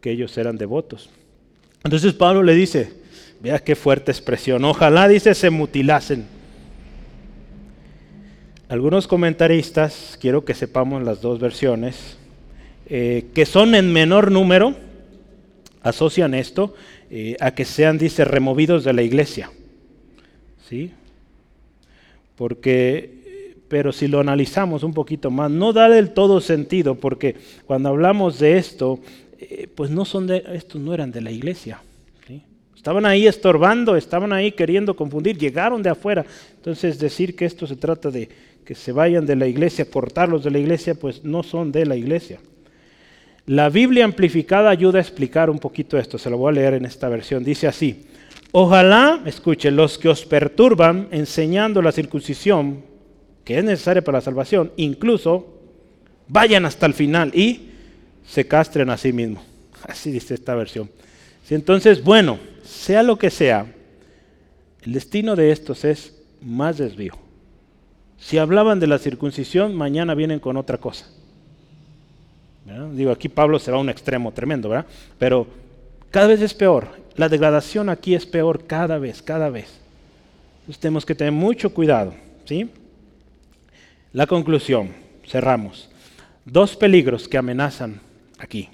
que ellos eran devotos. Entonces Pablo le dice, vea qué fuerte expresión, ojalá dice se mutilasen. Algunos comentaristas, quiero que sepamos las dos versiones, eh, que son en menor número, asocian esto eh, a que sean, dice, removidos de la iglesia. ¿Sí? Porque, pero si lo analizamos un poquito más, no da del todo sentido, porque cuando hablamos de esto, eh, pues no son de, estos no eran de la iglesia. Estaban ahí estorbando, estaban ahí queriendo confundir, llegaron de afuera. Entonces decir que esto se trata de que se vayan de la iglesia, cortarlos de la iglesia, pues no son de la iglesia. La Biblia amplificada ayuda a explicar un poquito esto, se lo voy a leer en esta versión. Dice así, ojalá, escuche, los que os perturban enseñando la circuncisión, que es necesaria para la salvación, incluso vayan hasta el final y se castren a sí mismos. *laughs* Así dice esta versión. Si entonces, bueno, sea lo que sea, el destino de estos es más desvío. Si hablaban de la circuncisión, mañana vienen con otra cosa. Digo, aquí Pablo se va a un extremo tremendo, ¿verdad? Pero cada vez es peor. La degradación aquí es peor cada vez, cada vez. Entonces tenemos que tener mucho cuidado, ¿sí? La conclusión, cerramos. Dos peligros que amenazan aquí.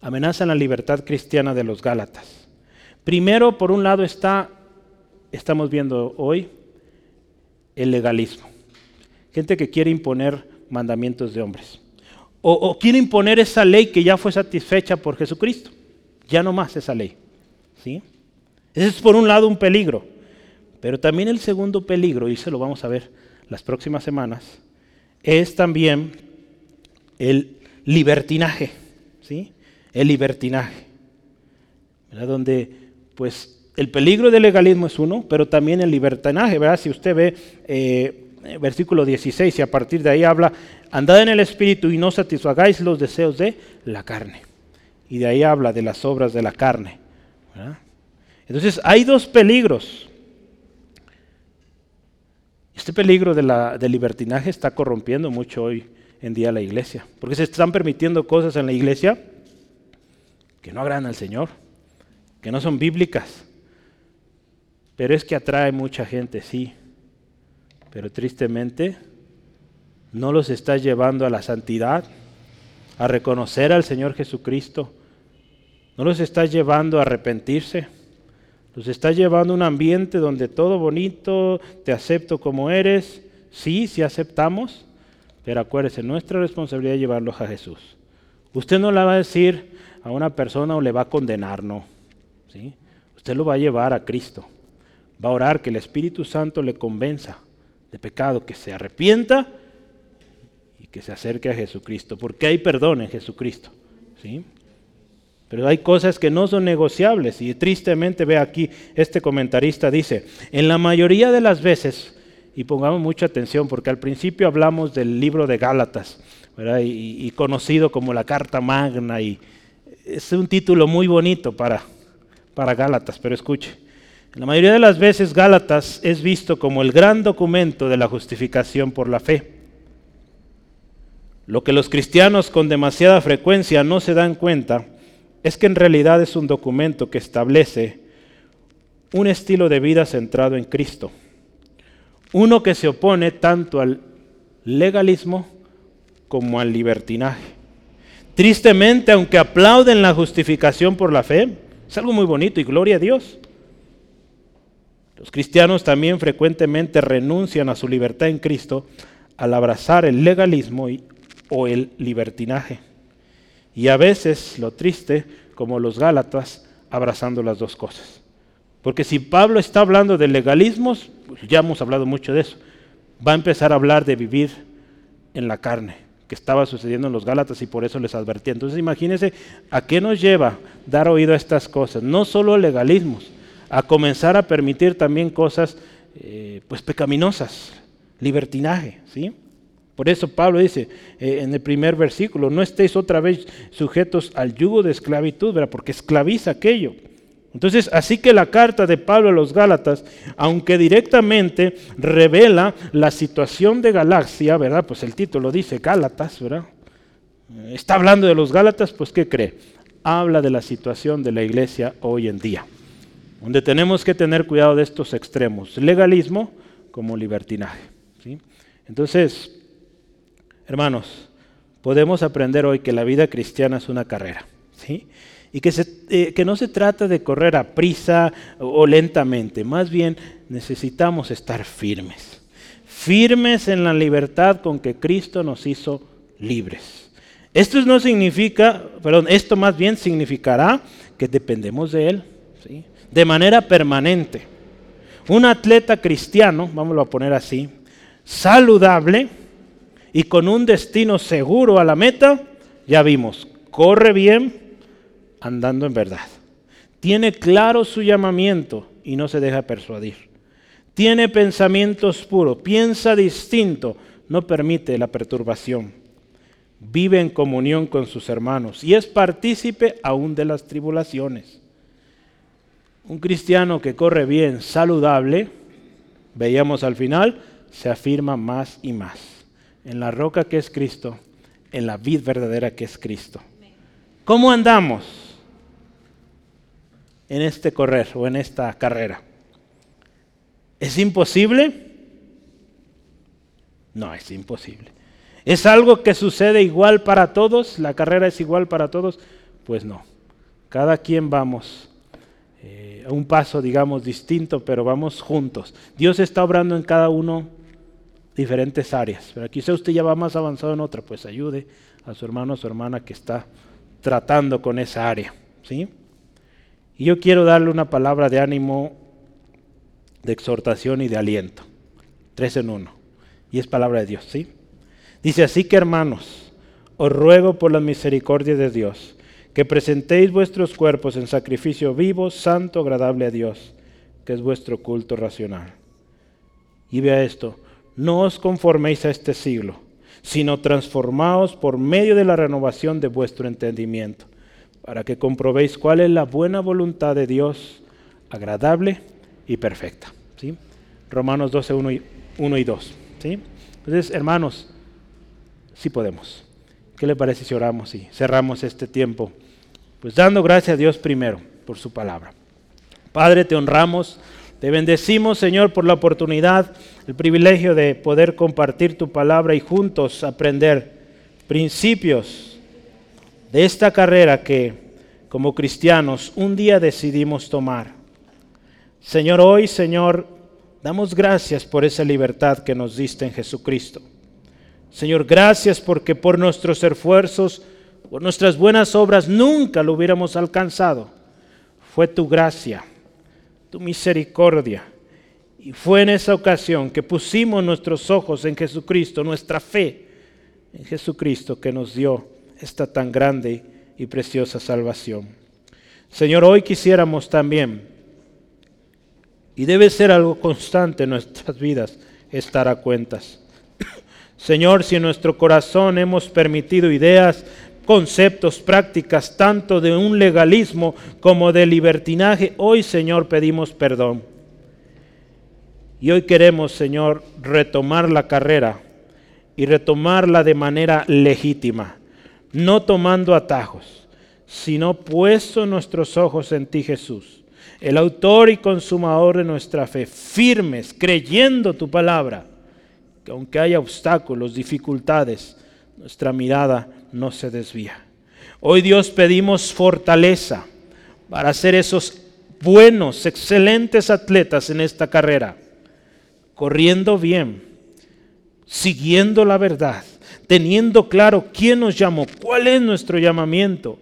Amenazan la libertad cristiana de los Gálatas. Primero, por un lado está, estamos viendo hoy, el legalismo. Gente que quiere imponer mandamientos de hombres o, quiere imponer esa ley que ya fue satisfecha por Jesucristo. Ya no más esa ley. ¿sí? Ese es por un lado un peligro. Pero también el segundo peligro, y se lo vamos a ver las próximas semanas, es también el libertinaje. ¿sí? El libertinaje. Donde, pues, el peligro del legalismo es uno, pero también el libertinaje. ¿verdad? Si usted ve eh, versículo 16, y a partir de ahí habla, andad en el Espíritu y no satisfagáis los deseos de la carne. Y de ahí habla de las obras de la carne. Entonces hay dos peligros. Este peligro de la, del libertinaje está corrompiendo mucho hoy en día la iglesia, porque se están permitiendo cosas en la iglesia que no agradan al Señor, que no son bíblicas, pero es que atrae mucha gente, sí, pero tristemente no los estás llevando a la santidad, a reconocer al Señor Jesucristo. No los estás llevando a arrepentirse. Los estás llevando a un ambiente donde todo bonito, te acepto como eres. Sí, sí aceptamos, pero acuérdese, nuestra responsabilidad es llevarlos a Jesús. Usted no le va a decir a una persona o le va a condenar, no. ¿sí? Usted lo va a llevar a Cristo. Va a orar que el Espíritu Santo le convenza de pecado, que se arrepienta y que se acerque a Jesucristo, porque hay perdón en Jesucristo. ¿sí? Pero hay cosas que no son negociables y tristemente ve aquí este comentarista dice, en la mayoría de las veces, y pongamos mucha atención porque al principio hablamos del libro de Gálatas, y, y, conocido como la Carta Magna, y es un título muy bonito para, para Gálatas, pero escuche, la mayoría de las veces Gálatas es visto como el gran documento de la justificación por la fe. Lo que los cristianos con demasiada frecuencia no se dan cuenta es que en realidad es un documento que establece un estilo de vida centrado en Cristo. Uno que se opone tanto al legalismo como al libertinaje. Tristemente, aunque aplauden la justificación por la fe, es algo muy bonito y gloria a Dios. Los cristianos también frecuentemente renuncian a su libertad en Cristo al abrazar el legalismo o el libertinaje. Y a veces, lo triste, como los Gálatas, abrazando las dos cosas. Porque si Pablo está hablando de legalismos, pues ya hemos hablado mucho de eso, va a empezar a hablar de vivir en la carne, que estaba sucediendo en los Gálatas y por eso les advertía. Entonces imagínense a qué nos lleva dar oído a estas cosas, no solo legalismos, a comenzar a permitir también cosas eh, pues pecaminosas, libertinaje, ¿sí? Por eso Pablo dice eh, en el primer versículo, no estéis otra vez sujetos al yugo de esclavitud, ¿verdad? porque esclaviza aquello. Entonces, así que la carta de Pablo a los Gálatas, aunque directamente revela la situación de Galaxia, ¿verdad? Pues el título dice Gálatas, ¿verdad? Está hablando de los Gálatas, pues ¿qué cree? Habla de la situación de la iglesia hoy en día, donde tenemos que tener cuidado de estos extremos, legalismo como libertinaje. Entonces, Hermanos, podemos aprender hoy que la vida cristiana es una carrera. Y que, eh, que no se trata de correr a prisa o, lentamente, más bien necesitamos estar firmes, firmes en la libertad con que Cristo nos hizo libres. Esto no significa, perdón, esto más bien significará que dependemos de Él. De manera permanente. Un atleta cristiano, vamos a poner así, saludable, y con un destino seguro a la meta, ya vimos, corre bien andando en verdad. Tiene claro su llamamiento y no se deja persuadir. Tiene pensamientos puros, piensa distinto, no permite la perturbación. Vive en comunión con sus hermanos y es partícipe aún de las tribulaciones. Un cristiano que corre bien, saludable, veíamos al final, se afirma más y más en la roca que es Cristo, en la vid verdadera que es Cristo. ¿Cómo andamos en este correr o en esta carrera? ¿Es imposible? No, es imposible. ¿Es algo que sucede igual para todos? ¿La carrera es igual para todos? Pues no. Cada quien vamos eh, un paso, digamos, distinto, pero vamos juntos. Dios está obrando en cada uno diferentes áreas. Pero quizá usted ya va más avanzado en otra, pues ayude a su hermano o su hermana que está tratando con esa área. ¿sí? Y yo quiero darle una palabra de ánimo, de exhortación y de aliento. Tres en uno. Y es palabra de Dios. ¿sí? Dice así que hermanos, os ruego por la misericordia de Dios, que presentéis vuestros cuerpos en sacrificio vivo, santo, agradable a Dios, que es vuestro culto racional. Y vea esto, no os conforméis a este siglo, sino transformaos por medio de la renovación de vuestro entendimiento, para que comprobéis cuál es la buena voluntad de Dios, agradable y perfecta. ¿sí? Romanos 12, 1 y, 1 y 2. ¿sí? Entonces, hermanos, sí podemos. ¿Qué le parece si oramos y cerramos este tiempo? Pues dando gracias a Dios primero por su palabra. Padre, te honramos. Te bendecimos, Señor, por la oportunidad, el privilegio de poder compartir tu palabra y juntos aprender principios de esta carrera que como cristianos un día decidimos tomar. Señor, hoy, Señor, damos gracias por esa libertad que nos diste en Jesucristo. Señor, gracias porque por nuestros esfuerzos, por nuestras buenas obras, nunca lo hubiéramos alcanzado. Fue tu gracia tu misericordia. Y fue en esa ocasión que pusimos nuestros ojos en Jesucristo, nuestra fe, en Jesucristo que nos dio esta tan grande y preciosa salvación. Señor, hoy quisiéramos también, y debe ser algo constante en nuestras vidas, estar a cuentas. Señor, si en nuestro corazón hemos permitido ideas, conceptos, prácticas, tanto de un legalismo como de libertinaje, hoy, Señor, pedimos perdón. Y hoy queremos, Señor, retomar la carrera y retomarla de manera legítima, no tomando atajos, sino puesto nuestros ojos en ti, Jesús, el autor y consumador de nuestra fe, firmes, creyendo tu palabra, que aunque haya obstáculos, dificultades, nuestra mirada no se desvía. Hoy Dios pedimos fortaleza para ser esos buenos, excelentes atletas en esta carrera, corriendo bien siguiendo la verdad, teniendo claro quién nos llamó, cuál es nuestro llamamiento,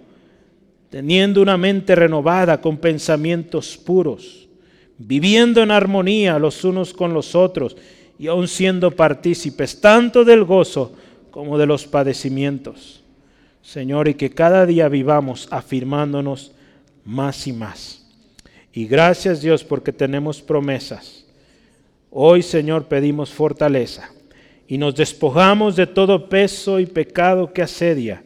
teniendo una mente renovada con pensamientos puros, viviendo en armonía los unos con los otros y aún siendo partícipes tanto del gozo como de los padecimientos. Señor, y que cada día vivamos afirmándonos más y más. Y gracias Dios porque tenemos promesas. Hoy, Señor, pedimos fortaleza y nos despojamos de todo peso y pecado que asedia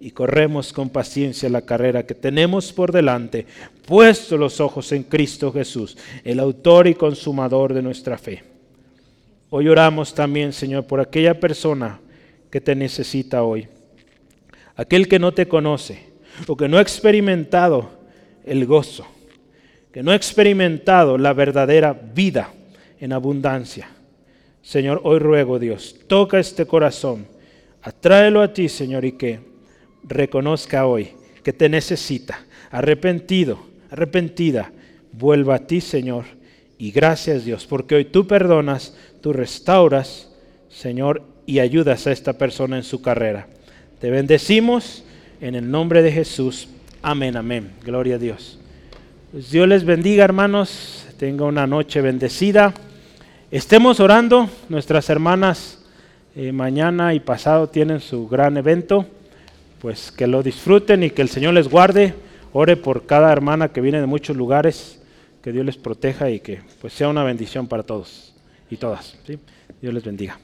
y corremos con paciencia la carrera que tenemos por delante, puesto los ojos en Cristo Jesús, el autor y consumador de nuestra fe. Hoy oramos también, Señor, por aquella persona que te necesita hoy, aquel que no te conoce o que no ha experimentado el gozo, que no ha experimentado la verdadera vida en abundancia. Señor, hoy ruego, Dios, toca este corazón, atráelo a ti, Señor, y que reconozca hoy que te necesita, arrepentido, arrepentida, vuelva a ti, Señor. Y gracias, Dios, porque hoy tú perdonas, tú restauras, Señor, y ayudas a esta persona en su carrera. Te bendecimos en el nombre de Jesús. Amén, amén. Gloria a Dios. Pues Dios les bendiga, hermanos. Tenga una noche bendecida. Estemos orando, nuestras hermanas eh, mañana y pasado tienen su gran evento, pues que lo disfruten y que el Señor les guarde. Ore por cada hermana que viene de muchos lugares, que Dios les proteja y que pues sea una bendición para todos y todas. Dios les bendiga.